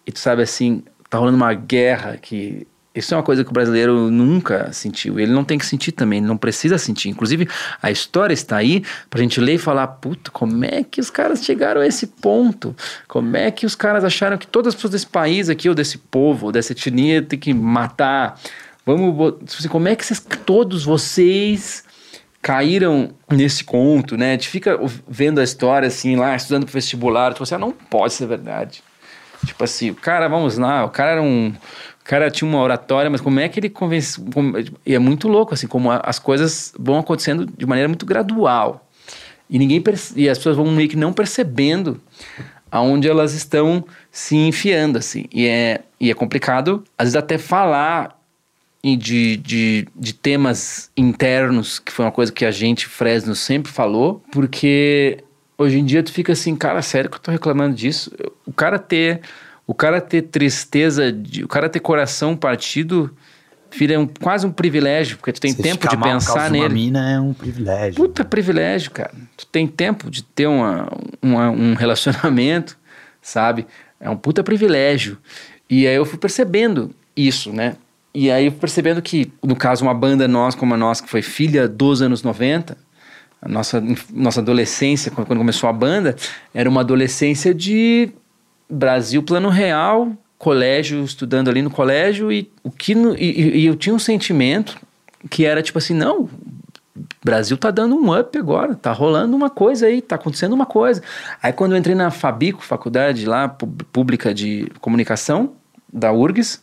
e tu sabe assim, tá rolando uma guerra que. Isso é uma coisa que o brasileiro nunca sentiu. Ele não tem que sentir também, ele não precisa sentir. Inclusive, a história está aí pra gente ler e falar: puta, como é que os caras chegaram a esse ponto? Como é que os caras acharam que todas as pessoas desse país aqui, ou desse povo, ou dessa etnia, tem que matar? Vamos. bot- assim, Como é que vocês, todos vocês caíram nesse conto, né? A gente fica vendo a história assim lá, estudando pro vestibular, tipo assim, ah, não pode ser verdade. Tipo assim, o cara, vamos lá, o cara era um. O cara tinha uma oratória, mas como é que ele convence. e é muito louco, assim, como a- as coisas vão acontecendo de maneira muito gradual. E ninguém perce- e as pessoas vão meio que não percebendo aonde elas estão se enfiando, assim. E é, e é complicado, às vezes, até falar de, de, de temas internos, que foi uma coisa que a gente, Fresno, sempre falou, porque hoje em dia tu fica assim, cara, sério que eu tô reclamando disso? O cara ter, o cara ter tristeza, de, o cara ter coração partido, vira um, quase um privilégio, porque tu tem Você tempo de pensar de uma nele. mina é um privilégio. Puta privilégio, cara. Tu tem tempo de ter uma, uma- um relacionamento, [LAUGHS] sabe? É um puta privilégio. E aí eu fui percebendo isso, né? E aí eu fui percebendo que, no caso, uma banda nós como a nossa, que foi filha dos anos 90, a nossa, nossa adolescência, quando começou a banda, era uma adolescência de Brasil plano real, colégio, estudando ali no colégio, e, o que no- e, e- eu tinha um sentimento que era tipo assim, não, Brasil tá dando um up agora, tá rolando uma coisa aí, tá acontecendo uma coisa. Aí quando eu entrei na Fabico, faculdade lá, pública de comunicação, da URGS,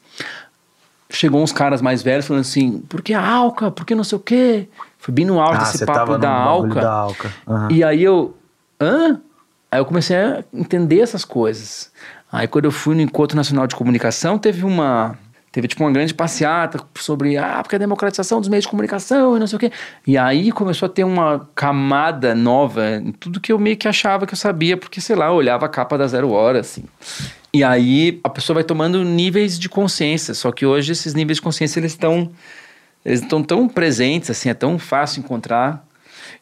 chegou uns caras mais velhos falando assim, por que a Alca? Por que não sei o quê? Foi bem no auge ah, você papo tava da Alca. da Alca. Aham. E aí eu, hã? Aí eu comecei a entender essas coisas. Aí quando eu fui no Encontro Nacional de Comunicação, teve uma teve tipo uma grande passeata sobre ah, porque a democratização dos meios de comunicação e não sei o quê. E aí começou a ter uma camada nova em tudo que eu meio que achava que eu sabia, porque sei lá, eu olhava a capa da Zero Hora assim. E aí a pessoa vai tomando níveis de consciência, só que hoje esses níveis de consciência eles estão eles estão tão presentes assim, é tão fácil encontrar.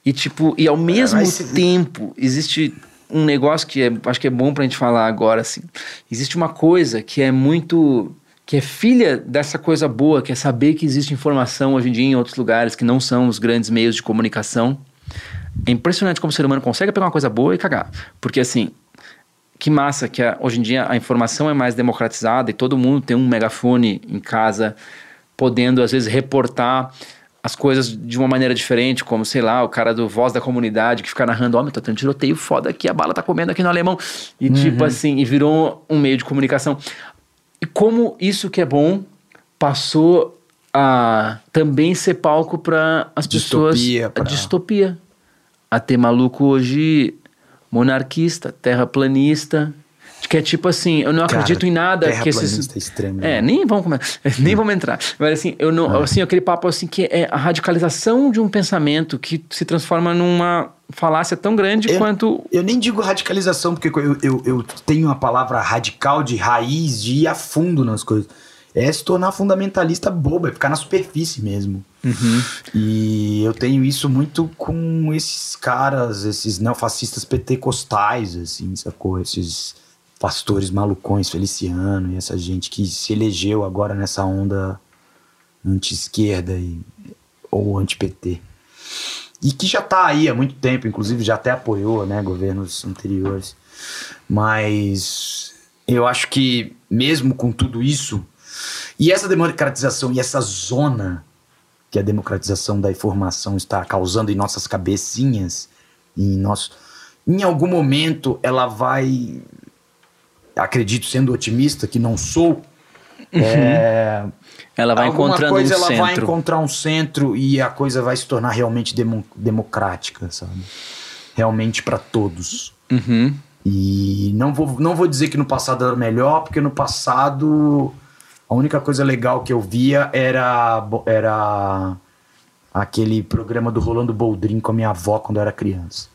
E tipo, e ao mesmo mas se- tempo existe um negócio que é, acho que é bom pra gente falar agora assim. Existe uma coisa que é muito que é filha dessa coisa boa, que é saber que existe informação hoje em dia em outros lugares que não são os grandes meios de comunicação. É impressionante como o ser humano consegue pegar uma coisa boa e cagar. Porque assim, que massa que a- hoje em dia a informação é mais democratizada e todo mundo tem um megafone em casa, podendo às vezes reportar as coisas de uma maneira diferente, como sei lá, o cara do Voz da Comunidade que fica narrando, ó, meu, tá tendo tiroteio foda aqui, a bala tá comendo aqui no alemão. E tipo assim, e virou um meio de comunicação. E como isso que é bom passou a também ser palco para as Distopia, pessoas. pra- A distopia. A ter maluco hoje monarquista, terraplanista. Que é tipo assim, eu não Cara, acredito em nada que esses. terraplanista extremo, É, né? nem vamos come- [LAUGHS] nem vamos entrar. Mas assim, eu não, assim, aquele papo assim que é a radicalização de um pensamento que se transforma numa falácia tão grande Eu- quanto Eu nem digo radicalização, porque eu, eu, eu tenho a palavra radical de raiz, de ir a fundo nas coisas. É se tornar fundamentalista bobo, é ficar na superfície mesmo. E eu tenho isso muito com esses caras, esses neofascistas pentecostais, assim, sacou? Esses pastores malucões, Feliciano e essa gente que se elegeu agora nessa onda anti-esquerda ou anti-PT. E que já tá aí há muito tempo, inclusive já até apoiou, né, governos anteriores. Mas eu acho que mesmo com tudo isso, e essa democratização e essa zona que a democratização da informação está causando em nossas cabecinhas, em nosso, em algum momento ela vai, acredito sendo otimista que não sou, é, ela vai encontrando coisa um ela vai centro. encontrar um centro e a coisa vai se tornar realmente demo- democrática, sabe? Realmente para todos. Uhum. E não vou, não vou dizer que no passado era melhor, porque no passado A única coisa legal que eu via era, era aquele programa do Rolando Boldrin com a minha avó quando eu era criança.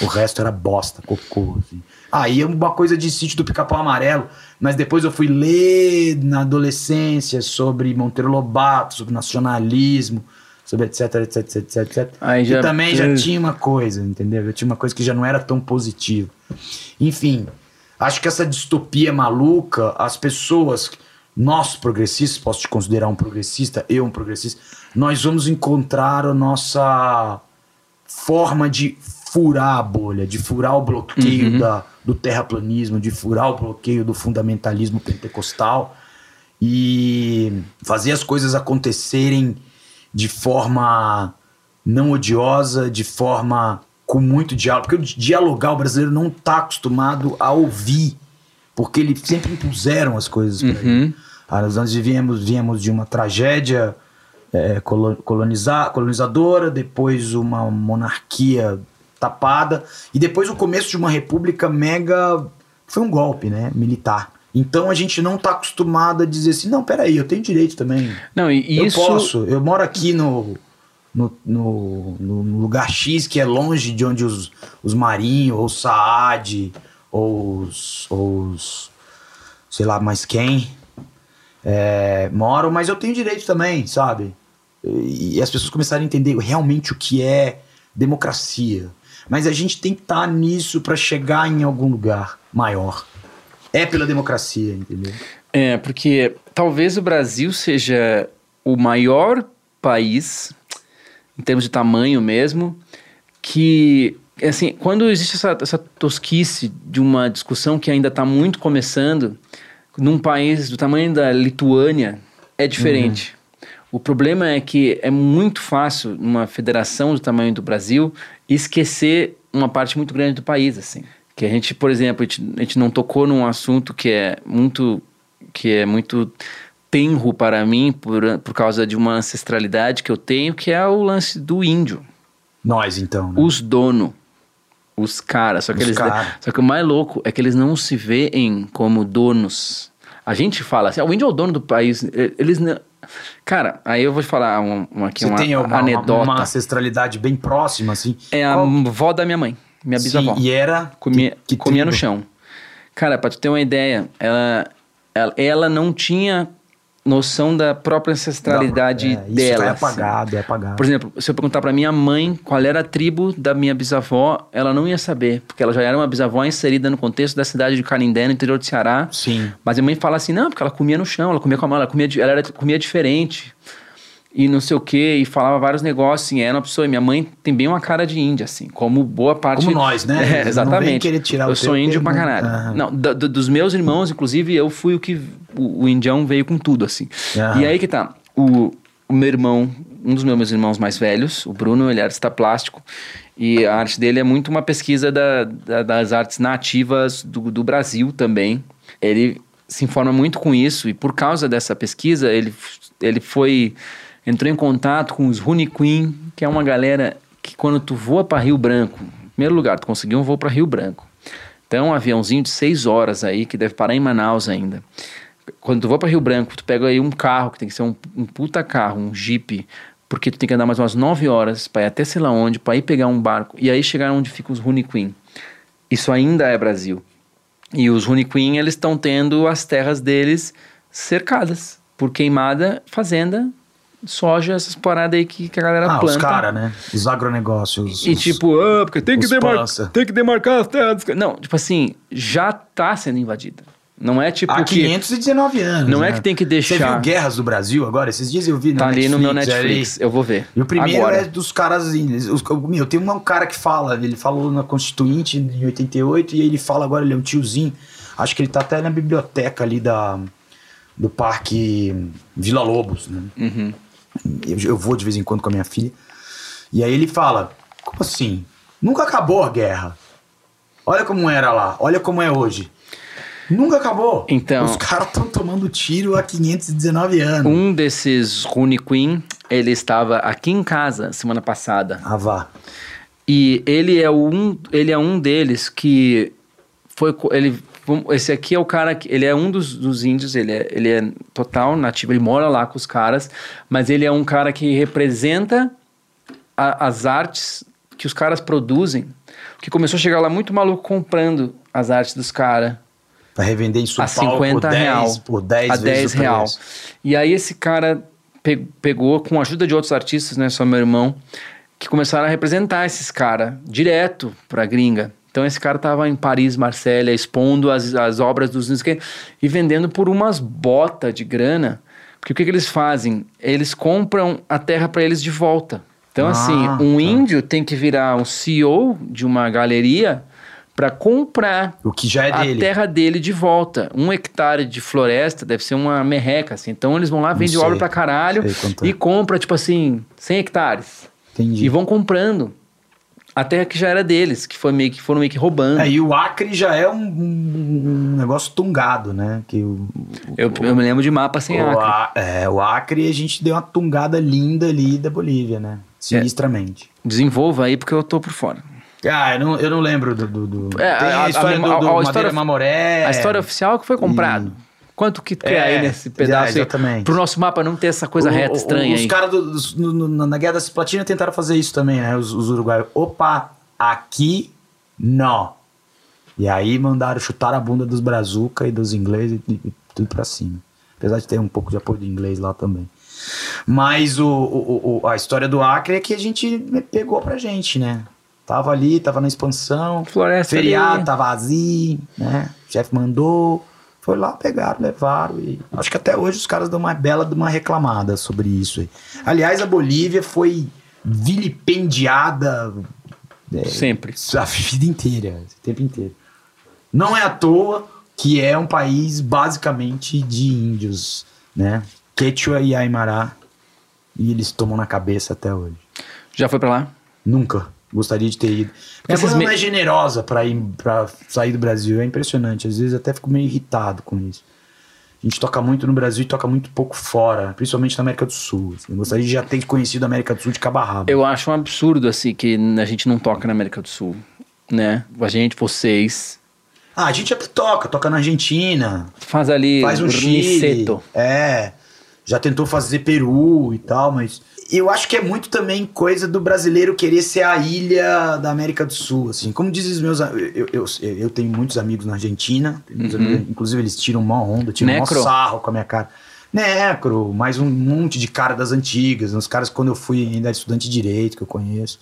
O resto era bosta, cocô. Assim. Aí uma coisa de sítio do pica-pau amarelo, mas depois eu fui ler na adolescência sobre Monteiro Lobato, sobre nacionalismo, sobre etc, etc, etc, etc. etc. Aí já- E também já tinha uma coisa, entendeu? Já tinha uma coisa que já não era tão positiva. Enfim, acho que essa distopia maluca, as pessoas, nós progressistas, posso te considerar um progressista, eu um progressista, nós vamos encontrar a nossa forma de furar a bolha, de furar o bloqueio da, do terraplanismo, de furar o bloqueio do fundamentalismo pentecostal e fazer as coisas acontecerem de forma não odiosa, de forma com muito diálogo. Porque o dialogar, o brasileiro não está acostumado a ouvir, porque eles sempre impuseram as coisas para ele. Ah, nós- viemos, viemos de uma tragédia é, colo- coloniza- colonizadora, depois uma monarquia tapada, e depois o começo de uma república mega. Foi um golpe, né? Militar. Então a gente não está acostumado a dizer assim: não, peraí, eu tenho direito também. Não, e Eu isso. posso, eu moro aqui no, no, no, no lugar X que é longe de onde os, os marinhos, ou os Saad, ou os, ou os sei lá mais quem é, moram, mas eu tenho direito também, sabe? E, e as pessoas começaram a entender realmente o que é democracia. Mas a gente tem que estar nisso para chegar em algum lugar maior. É pela democracia, entendeu? É, porque talvez o Brasil seja o maior país, em termos de tamanho mesmo, que, assim, quando existe essa, essa tosquice de uma discussão que ainda está muito começando, num país do tamanho da Lituânia, é diferente. O problema é que é muito fácil, numa federação do tamanho do Brasil, esquecer uma parte muito grande do país, assim. Que a gente, por exemplo, a gente, a gente não tocou num assunto que é muito que é muito tenro para mim por, por causa de uma ancestralidade que eu tenho, que é o lance do índio. Nós, então. Né? Os dono, os caras. Só que Os eles, cara. só que o mais louco é que eles não se veem como donos. A gente fala assim, ah, o índio é o dono do país. Eles não... Cara, aí eu vou te falar um, um- aqui Você uma, tem uma, anedota. uma ancestralidade bem próxima, assim. É a Qual- avó da minha mãe, minha Sim, bisavó. e era. comia, que- que comia no chão. Cara, pra tu ter uma ideia, ela, ela, ela não tinha noção da própria ancestralidade é, isso dela. é assim. apagado, é apagado. Por exemplo, se eu perguntar pra minha mãe qual era a tribo da minha bisavó, ela não ia saber, porque ela já era uma bisavó inserida no contexto da cidade de Canindé, no interior do Ceará. Sim. Mas a mãe fala assim, não, porque ela comia no chão, ela comia com a mão, ela comia, ela era, comia diferente. E não sei o quê, e falava vários negócios, assim, era uma pessoa. Minha mãe tem bem uma cara de índia, assim, como boa parte. Como nós, né? [LAUGHS] Não É, exatamente. querer tirar o eu sou índio pra caralho. Aham. Não, da- do- dos meus irmãos, inclusive, eu fui o que. O, o indião veio com tudo, assim. Aham. E aí que tá. O, o meu irmão, um dos meus irmãos mais velhos, o Bruno, ele é artista plástico. E a arte dele é muito uma pesquisa da- da- das artes nativas do, do Brasil também. Ele se informa muito com isso e por causa dessa pesquisa ele, ele foi entrou em contato com os Rune Queen, que é uma galera que quando tu voa para Rio Branco, em primeiro lugar, tu conseguiu um voo para Rio Branco. Então, um aviãozinho de seis horas aí, que deve parar em Manaus ainda. Quando tu voa para Rio Branco, tu pega aí um carro, que tem que ser um, um puta carro, um jeep, porque tu tem que andar mais umas nove horas para ir até sei lá onde, para ir pegar um barco, e aí chegar onde ficam os Rune Queen. Isso ainda é Brasil. E os Rune Queen, eles estão tendo as terras deles cercadas por queimada, fazenda, soja, essas paradas aí que, que a galera Ah, planta. os caras, né? Os agronegócios. E os- tipo, ah, porque tem que, demar tem que demarcar as terras. Não, tipo assim, já tá sendo invadida. Não é tipo Há que 519 anos. Não é né? que tem que Você deixar. viu Guerras do Brasil agora? Esses dias eu vi tá ali no meu ali. Netflix. Eu vou ver. E o primeiro Agora. é dos caras. Os, meu, tem um cara que fala, ele falou na Constituinte em 88 e ele fala agora, ele é um tiozinho. Acho que ele tá até na biblioteca ali da, do Parque Vila Lobos, né? Uhum. Eu, vou de vez em quando com a minha filha. E aí ele fala: Como assim? Nunca acabou a guerra. Olha como era lá, olha como é hoje. Nunca acabou. Então- Os caras estão tomando tiro há 519 anos. Um desses Rune Queen, ele estava aqui em casa semana passada. Ah, vá. E ele é um, ele é um deles que foi, ele esse aqui é o cara que ele é um dos, dos índios, ele é, ele é total nativo, ele mora lá com os caras, mas ele é um cara que representa a- as artes que os caras produzem. Que começou a chegar lá muito maluco comprando as artes dos caras Pra revender em São a Paulo 50 por 10, real. por 10 a vezes 10 o real. E aí esse cara pe- pegou, com a ajuda de outros artistas, né, só meu irmão, que começaram a representar esses caras direto pra gringa. Então esse cara tava em Paris, Marsella, expondo as, as obras dos e vendendo por umas botas de grana. Porque o que, que eles fazem? Eles compram a terra para eles de volta. Então, Ah, assim, um tá. índio tem que virar um CEO de uma galeria para comprar O que já é a dele. terra dele de volta. Um hectare de floresta deve ser uma merreca, assim. Então eles vão lá, vendem obra pra caralho Sei quanto é. e compra, tipo assim, 100 hectares. Entendi. E vão comprando a terra que já era deles, que, foi meio que foram meio que roubando. É, e o Acre já é um, um negócio tungado, né? Que o, eu, eu me lembro de mapa sem o, acre. A- é, o Acre a gente deu uma tungada linda ali da Bolívia, né? Sinistramente. Desenvolva aí, porque eu tô por fora. Ah, eu não, eu não lembro do. do, do- É, Tem a- a, a- história a- do, do a- história- Mamoré. A história oficial é que foi comprado. Quanto que É, aí nesse é, pedaço aí? exatamente. Pro nosso mapa não ter essa coisa O- reta o- estranha Os caras na Guerra da Cisplatina tentaram fazer isso também, né? Os, os uruguaios. Opa, aqui não. E aí mandaram chutar a bunda dos brazuca e dos ingleses e, e tudo pra cima. Apesar de ter um pouco de apoio de inglês lá também. Mas o, o- o- a história do Acre é que a gente pegou pra gente, né? Tava ali, tava na expansão. Floresta Feriado, ali. tá vazio, né? O chefe mandou. Foi lá, pegaram, levaram. E acho que até hoje os caras dão uma bela de uma reclamada sobre isso. Aliás, a Bolívia foi vilipendiada é, Sempre. a vida inteira, o tempo inteiro. Não é à toa que é um país basicamente de índios, né? Quechua e Aymara. E eles tomam na cabeça até hoje. Já foi pra lá? Nunca. Gostaria de ter ido. Minha Esses banda me- é generosa pra ir para sair do Brasil. É impressionante. Às vezes até fico meio irritado com isso. A gente toca muito no Brasil e toca muito pouco fora, principalmente na América do Sul. assim. Eu gostaria de já ter conhecido a América do Sul de cabo a rabo. Eu acho um absurdo, assim, que a gente não toca na América do Sul, né? A gente, vocês, Ah, a gente até toca, toca na Argentina, faz ali faz um Chile. É, já tentou fazer Peru e tal, mas eu acho que é muito também coisa do brasileiro querer ser a ilha da América do Sul, assim. Como dizem os meus, eu, eu, eu tenho muitos amigos na Argentina, muitos amigos- inclusive eles tiram uma onda, tiram um sarro com a minha cara. Necro, mais um monte de cara das antigas, uns caras quando eu fui ainda era estudante de direito que eu conheço.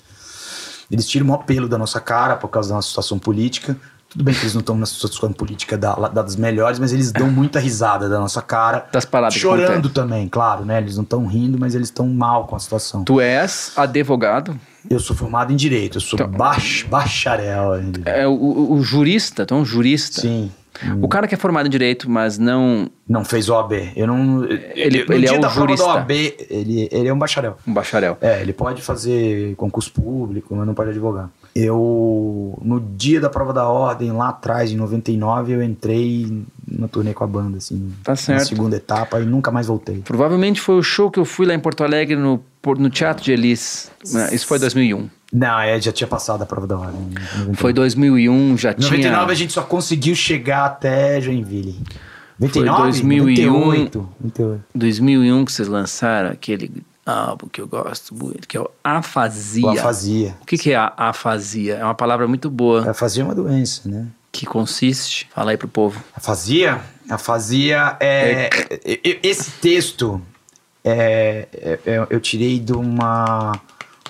Eles tiram o maior pelo da nossa cara por causa da nossa situação política. Tudo bem que eles não estão na situação política da, das melhores, mas eles dão muita risada da nossa cara. Das paradas Chorando também, claro, né? Eles não estão rindo, mas eles estão mal com a situação. Tu és advogado, Eu sou formado em Direito, eu sou Então- bach, bacharel. em é o, o- jurista, tu é um jurista. Sim. O cara que é formado em Direito, mas não Não fez OAB. Eu não. Ele- ele é o jurista. OAB, ele, ele é um bacharel. um bacharel. É, ele pode fazer concurso público, mas não pode advogar. Eu, no dia da prova da ordem, lá atrás, em 99, eu entrei na turnê com a banda, assim. Tá Na certo. segunda etapa e nunca mais voltei. Provavelmente foi o show que eu fui lá em Porto Alegre no, no Teatro de Elis. né? Isso foi 2001. Não, é, já tinha passado a prova da ordem. em 99. Foi 2001, já Em tinha... 99 a gente só conseguiu chegar até Joinville. 99? 2001. 98. 98. 2001 que vocês lançaram aquele álbum que eu gosto muito, que é o Afasia. O afasia. O que, que é a afasia? É uma palavra muito boa. Afasia é uma doença, né? Que consiste... Fala aí pro povo. Afasia? Afasia é. e- e- Esse texto é, é- é- eu tirei de uma.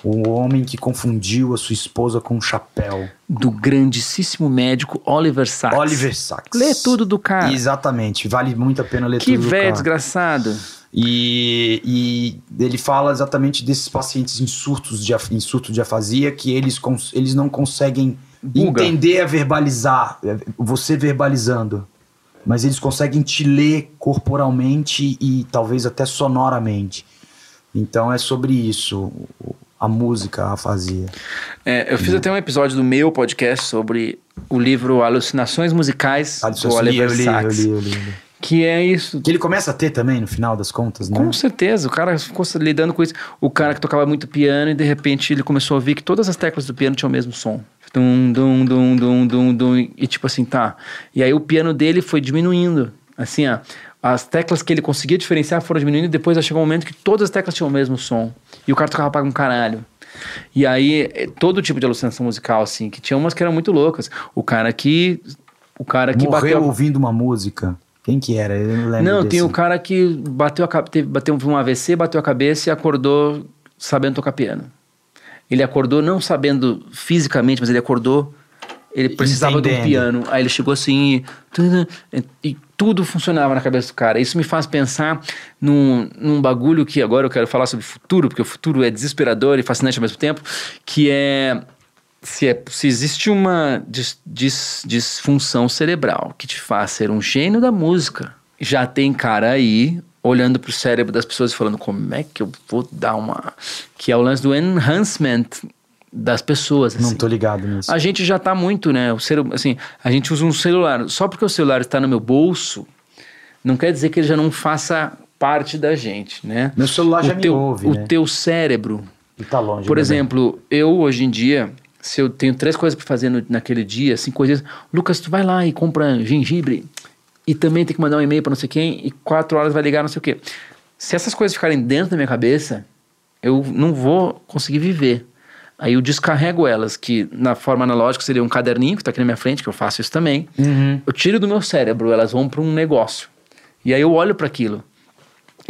O homem que confundiu a sua esposa com um chapéu. Do grandíssimo médico Oliver Sacks. Oliver Sacks. Lê tudo do cara. Exatamente, vale muito a pena ler Que tudo do velho cara. desgraçado. E, e ele fala exatamente desses pacientes em surtos de, em surto de afasia que eles, eles não conseguem Buga. entender a verbalizar, é, você verbalizando. Mas eles conseguem te ler corporalmente e talvez até sonoramente. Então é sobre isso, a música, a afasia. É, eu fiz até um episódio do meu podcast sobre o livro Alucinações Musicais Ah, do Oliver eu li, eu Sacks. li, eu li, eu li. Que é isso. Que ele começa a ter também, no final das contas, né? Com certeza, o cara ficou lidando com isso. O cara que tocava muito piano e de repente ele começou a ouvir que todas as teclas do piano tinham o mesmo som. Dum, dum, dum, dum, dum, dum. E tipo assim, tá. E aí o piano dele foi diminuindo. Assim, ó. As teclas que ele conseguia diferenciar foram diminuindo e depois chegou um momento que todas as teclas tinham o mesmo som. E o cara tocava para um caralho. E aí, eh, todo tipo de alucinação musical, assim, que tinha umas que eram muito loucas. O cara que. O cara que Morreu bateu. ouvindo uma música. Quem que era? Eu não desse. tem o cara que bateu a teve, bateu um AVC, bateu a cabeça e acordou sabendo tocar piano. Ele acordou não sabendo fisicamente, mas ele acordou. Ele precisava de um Entendendo. piano. Aí ele chegou assim e, e tudo funcionava na cabeça do cara. Isso me faz pensar num, num bagulho que agora eu quero falar sobre futuro, porque o futuro é desesperador e fascinante ao mesmo tempo, que é se, é, se existe uma dis- dis- disfunção cerebral que te faz ser um gênio da música, já tem cara aí olhando pro cérebro das pessoas e falando como é que eu vou dar uma... Que é o lance do enhancement das pessoas, Não assim. tô ligado nisso. A gente já tá muito, né? O ser, assim, a gente usa um celular. Só porque o celular está no meu bolso, não quer dizer que ele já não faça parte da gente, né? Meu celular já o me teu, ouve, O né? teu cérebro, E tá longe. por exemplo, eu hoje em dia, se eu tenho três coisas para fazer no- naquele dia, cinco coisas, Lucas, tu vai lá e compra gengibre e também tem que mandar um e-mail para não sei quem e quatro horas vai ligar não sei o quê. Se essas coisas ficarem dentro da minha cabeça, eu não vou conseguir viver. Aí eu descarrego elas, que na forma analógica seria um caderninho que está aqui na minha frente, que eu faço isso também. Uhum. Eu tiro do meu cérebro, elas vão para um negócio. E aí eu olho para aquilo.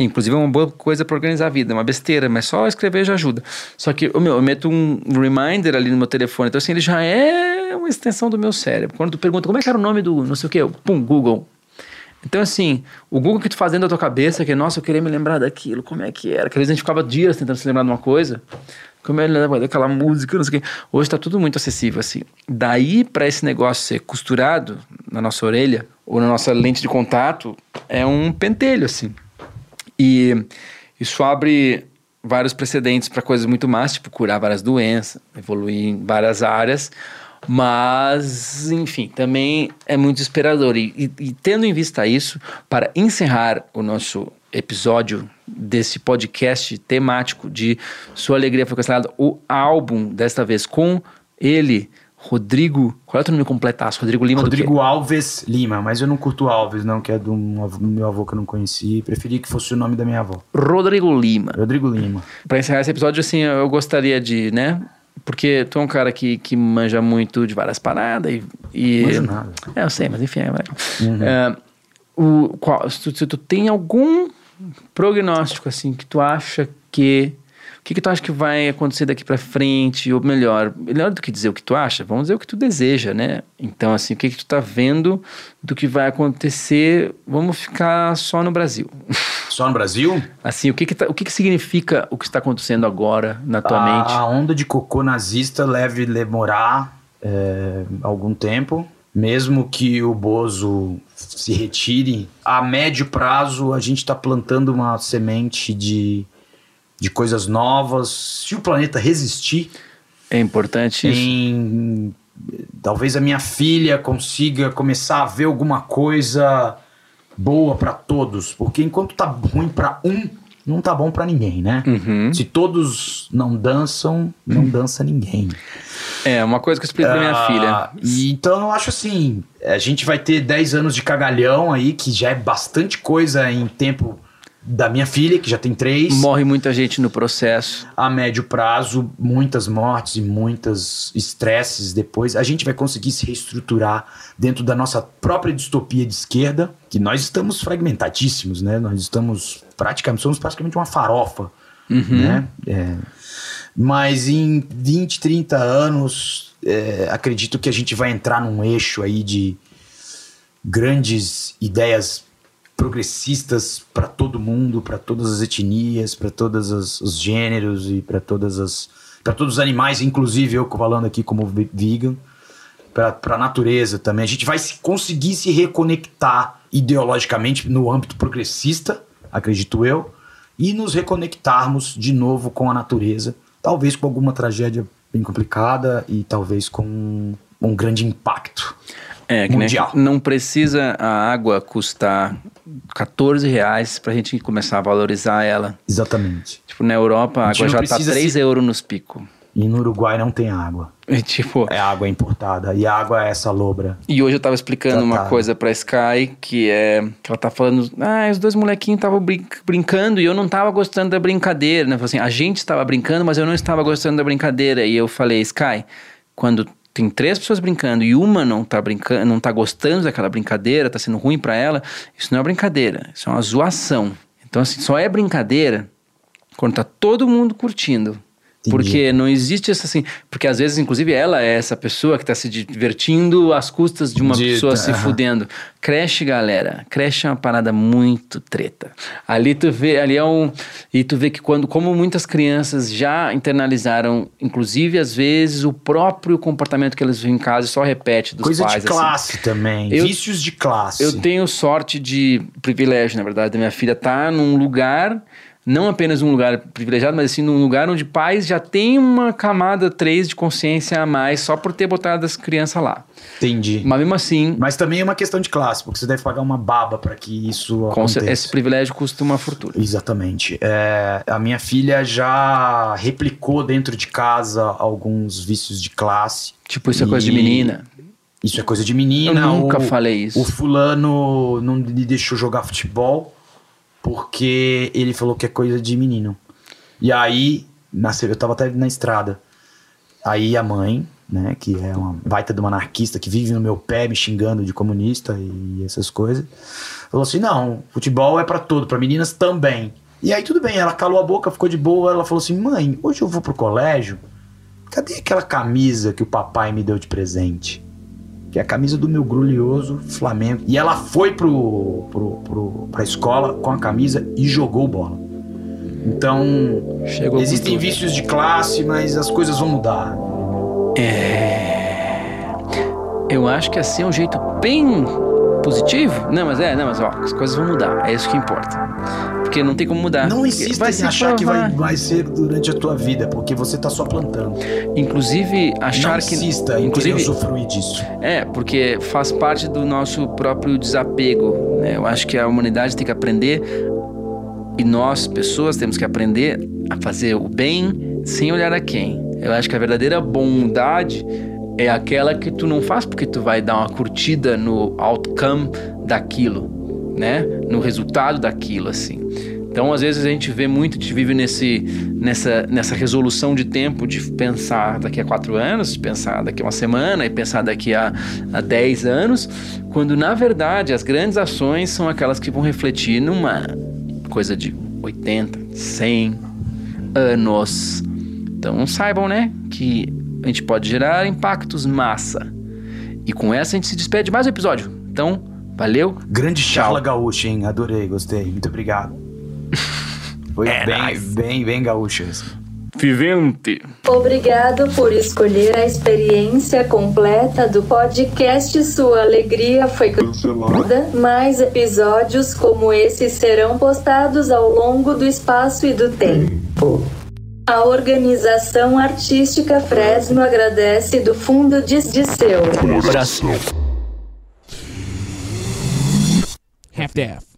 Inclusive é uma boa coisa para organizar a vida, é uma besteira, mas só escrever já ajuda. Só que meu, eu meto um reminder ali no meu telefone, então assim, ele já é uma extensão do meu cérebro. Quando tu pergunta como é que era o nome do não sei o que, eu, pum, Google. Então assim, o Google que tu faz dentro da tua cabeça, que nossa, eu queria me lembrar daquilo, como é que era? Que às vezes a gente ficava dias tentando se lembrar de uma coisa, como é que lembra daquela música, não sei o que. Hoje está tudo muito acessível assim. Daí para esse negócio ser costurado na nossa orelha ou na nossa lente de contato, é um pentelho assim. E isso abre vários precedentes para coisas muito mais, tipo curar várias doenças, evoluir em várias áreas. Mas, enfim, também é muito desesperador. E, e- e tendo em vista isso, para encerrar o nosso episódio desse podcast temático de Sua Alegria Foi Cancelada, o álbum, desta vez com ele, Rodrigo. Qual é o teu nome completaço? Rodrigo Lima? Rodrigo Alves Lima, mas eu não curto Alves, não, que é do meu avô que eu não conheci. Preferi que fosse o nome da minha avó. Rodrigo Lima. Rodrigo Lima. Pra encerrar esse episódio, assim, eu gostaria de, né? Porque tu é um cara que, que manja muito de várias paradas e. e Manjo nada. É, eu sei, mas enfim, é legal. É, o, qual, se, tu, se tu tem algum prognóstico, assim, que tu acha que. O que, que tu acha que vai acontecer daqui pra frente? Ou melhor, melhor do que dizer o que tu acha, vamos dizer o que tu deseja, né? Então, assim, o que, que tu tá vendo do que vai acontecer? Vamos ficar só no Brasil. [LAUGHS] Só no Brasil? Assim, o que que, tá- o que que significa o que está acontecendo agora na tua mente? A onda de cocô nazista deve demorar é, algum tempo. Mesmo que o Bozo se retire, a médio prazo a gente está plantando uma semente de, de coisas novas. Se o planeta resistir, É importante isso. em, talvez a minha filha consiga começar a ver alguma coisa boa para todos, porque enquanto tá ruim para um, não tá bom para ninguém, né? Uhum. Se todos não dançam, não dança ninguém. É, uma coisa que eu explico pra minha Ah, filha. E, então eu acho assim, a gente vai ter 10 anos de cagalhão aí, que já é bastante coisa em tempo da minha filha, que já tem três. Morre muita gente no processo. a médio prazo, muitas mortes e muitos estresses depois, a gente vai conseguir se reestruturar dentro da nossa própria distopia de esquerda, que nós estamos fragmentadíssimos, né? Nós estamos praticamente, somos praticamente uma farofa, né? É, mas em 20, 30 anos, é, acredito que a gente vai entrar num eixo aí de grandes ideias progressistas para todo mundo, para todas as etnias, para todos os, os gêneros e para todas as para todos os animais, inclusive eu falando aqui como ve- vegan, para a natureza também. A gente vai se, conseguir se reconectar ideologicamente no âmbito progressista, acredito eu, e nos reconectarmos de novo com a natureza, talvez com alguma tragédia bem complicada e talvez com um grande impacto. É, Mundial. não precisa a água custar 14 reais pra gente começar a valorizar ela. Exatamente. Tipo, na Europa a A água já tá precisa 3 se- euros nos picos. E no Uruguai não tem água. E, tipo, É água importada. E a água é essa lobra. E hoje eu tava explicando uma Tratado. coisa pra Sky, que é que ela tá falando, ah, os dois molequinhos estavam brincando e eu não tava gostando da brincadeira, né? Assim, a gente estava brincando, mas eu não estava gostando da brincadeira. E eu falei, Sky, quando tem três pessoas brincando e uma não tá brincando, não tá gostando daquela brincadeira, tá sendo ruim pra ela, isso não é brincadeira, isso é uma zoação. Então assim, só é brincadeira quando tá todo mundo curtindo. Entendi. Porque não existe essa assim. Porque às vezes, inclusive, ela é essa pessoa que tá se divertindo às custas de uma De- pessoa se fudendo. Creche, galera. Creche é uma parada muito treta. Ali tu vê, ali é um. E tu vê que quando, como muitas crianças já internalizaram, inclusive, às vezes, o próprio comportamento que elas vêm em casa e só repete dos Coisa pais. de assim. classe também. Eu- Vícios de classe. Eu tenho sorte de privilégio, na verdade, da minha filha estar num lugar, não apenas um lugar privilegiado, mas assim, num lugar onde pais já têm uma camada 3 de consciência a mais só por ter botado as crianças lá. Entendi. Mas mesmo assim, Mas também é uma questão de classe, porque você deve pagar uma baba pra que isso aconteça. esse privilégio custa uma fortuna. Exatamente. É, a minha filha já replicou dentro de casa alguns vícios de classe. Tipo, isso é coisa de E- menina. Isso é coisa de menina. Eu nunca o, falei isso. O fulano não me deixou jogar futebol porque ele falou que é coisa de menino. E aí, nasceu, eu tava até na estrada. Aí a mãe, né, que é uma baita de uma anarquista que vive no meu pé me xingando de comunista e essas coisas, falou assim: não, futebol é pra todo, pra meninas também. E aí tudo bem, ela calou a boca, ficou de boa, ela falou assim: mãe, hoje eu vou pro colégio, cadê aquela camisa que o papai me deu de presente? Que é a camisa do meu grulhoso Flamengo. E ela foi pro, pro, pro, pra escola com a camisa e jogou bola. Então, Chegou existem vícios de classe, mas as coisas vão mudar. Eu acho que assim é um jeito bem positivo. Não, mas é, não, mas ó, as coisas vão mudar. É isso que importa. Porque não tem como mudar. Não insista vai em achar que vai, provar. vai ser durante a tua vida, porque você tá só plantando. Inclusive, achar Não que. insista em inclusive, usufruir disso. É, porque faz parte do nosso próprio desapego. né? Eu acho que a humanidade tem que aprender, e nós, pessoas, temos que aprender a fazer o bem sem olhar a quem. Eu acho que a verdadeira bondade é aquela que tu não faz porque tu vai dar uma curtida no outcome daquilo, né? No resultado daquilo, assim. Então, às vezes a gente vê muito, a gente vive nesse, nessa, nessa resolução de tempo de pensar daqui a quatro anos, pensar daqui a uma semana e pensar daqui a, a dez anos, quando na verdade as grandes ações são aquelas que vão refletir numa coisa de 80, 100 anos. Então saibam, né, que a gente pode gerar impactos massa. E com essa a gente se despede de mais um episódio. Então, valeu. Grande Tchau. charla gaúcha, hein? Adorei, gostei. Muito obrigado. [LAUGHS] Foi É bem, nóis. bem, bem gaúcha. Vivente. Obrigado por escolher a experiência completa do podcast Sua Alegria Foi Cancelada. Mais episódios como esse serão postados ao longo do espaço e do tempo. A organização artística Fresno agradece do fundo de, de seu. Abraço. Half-Deaf.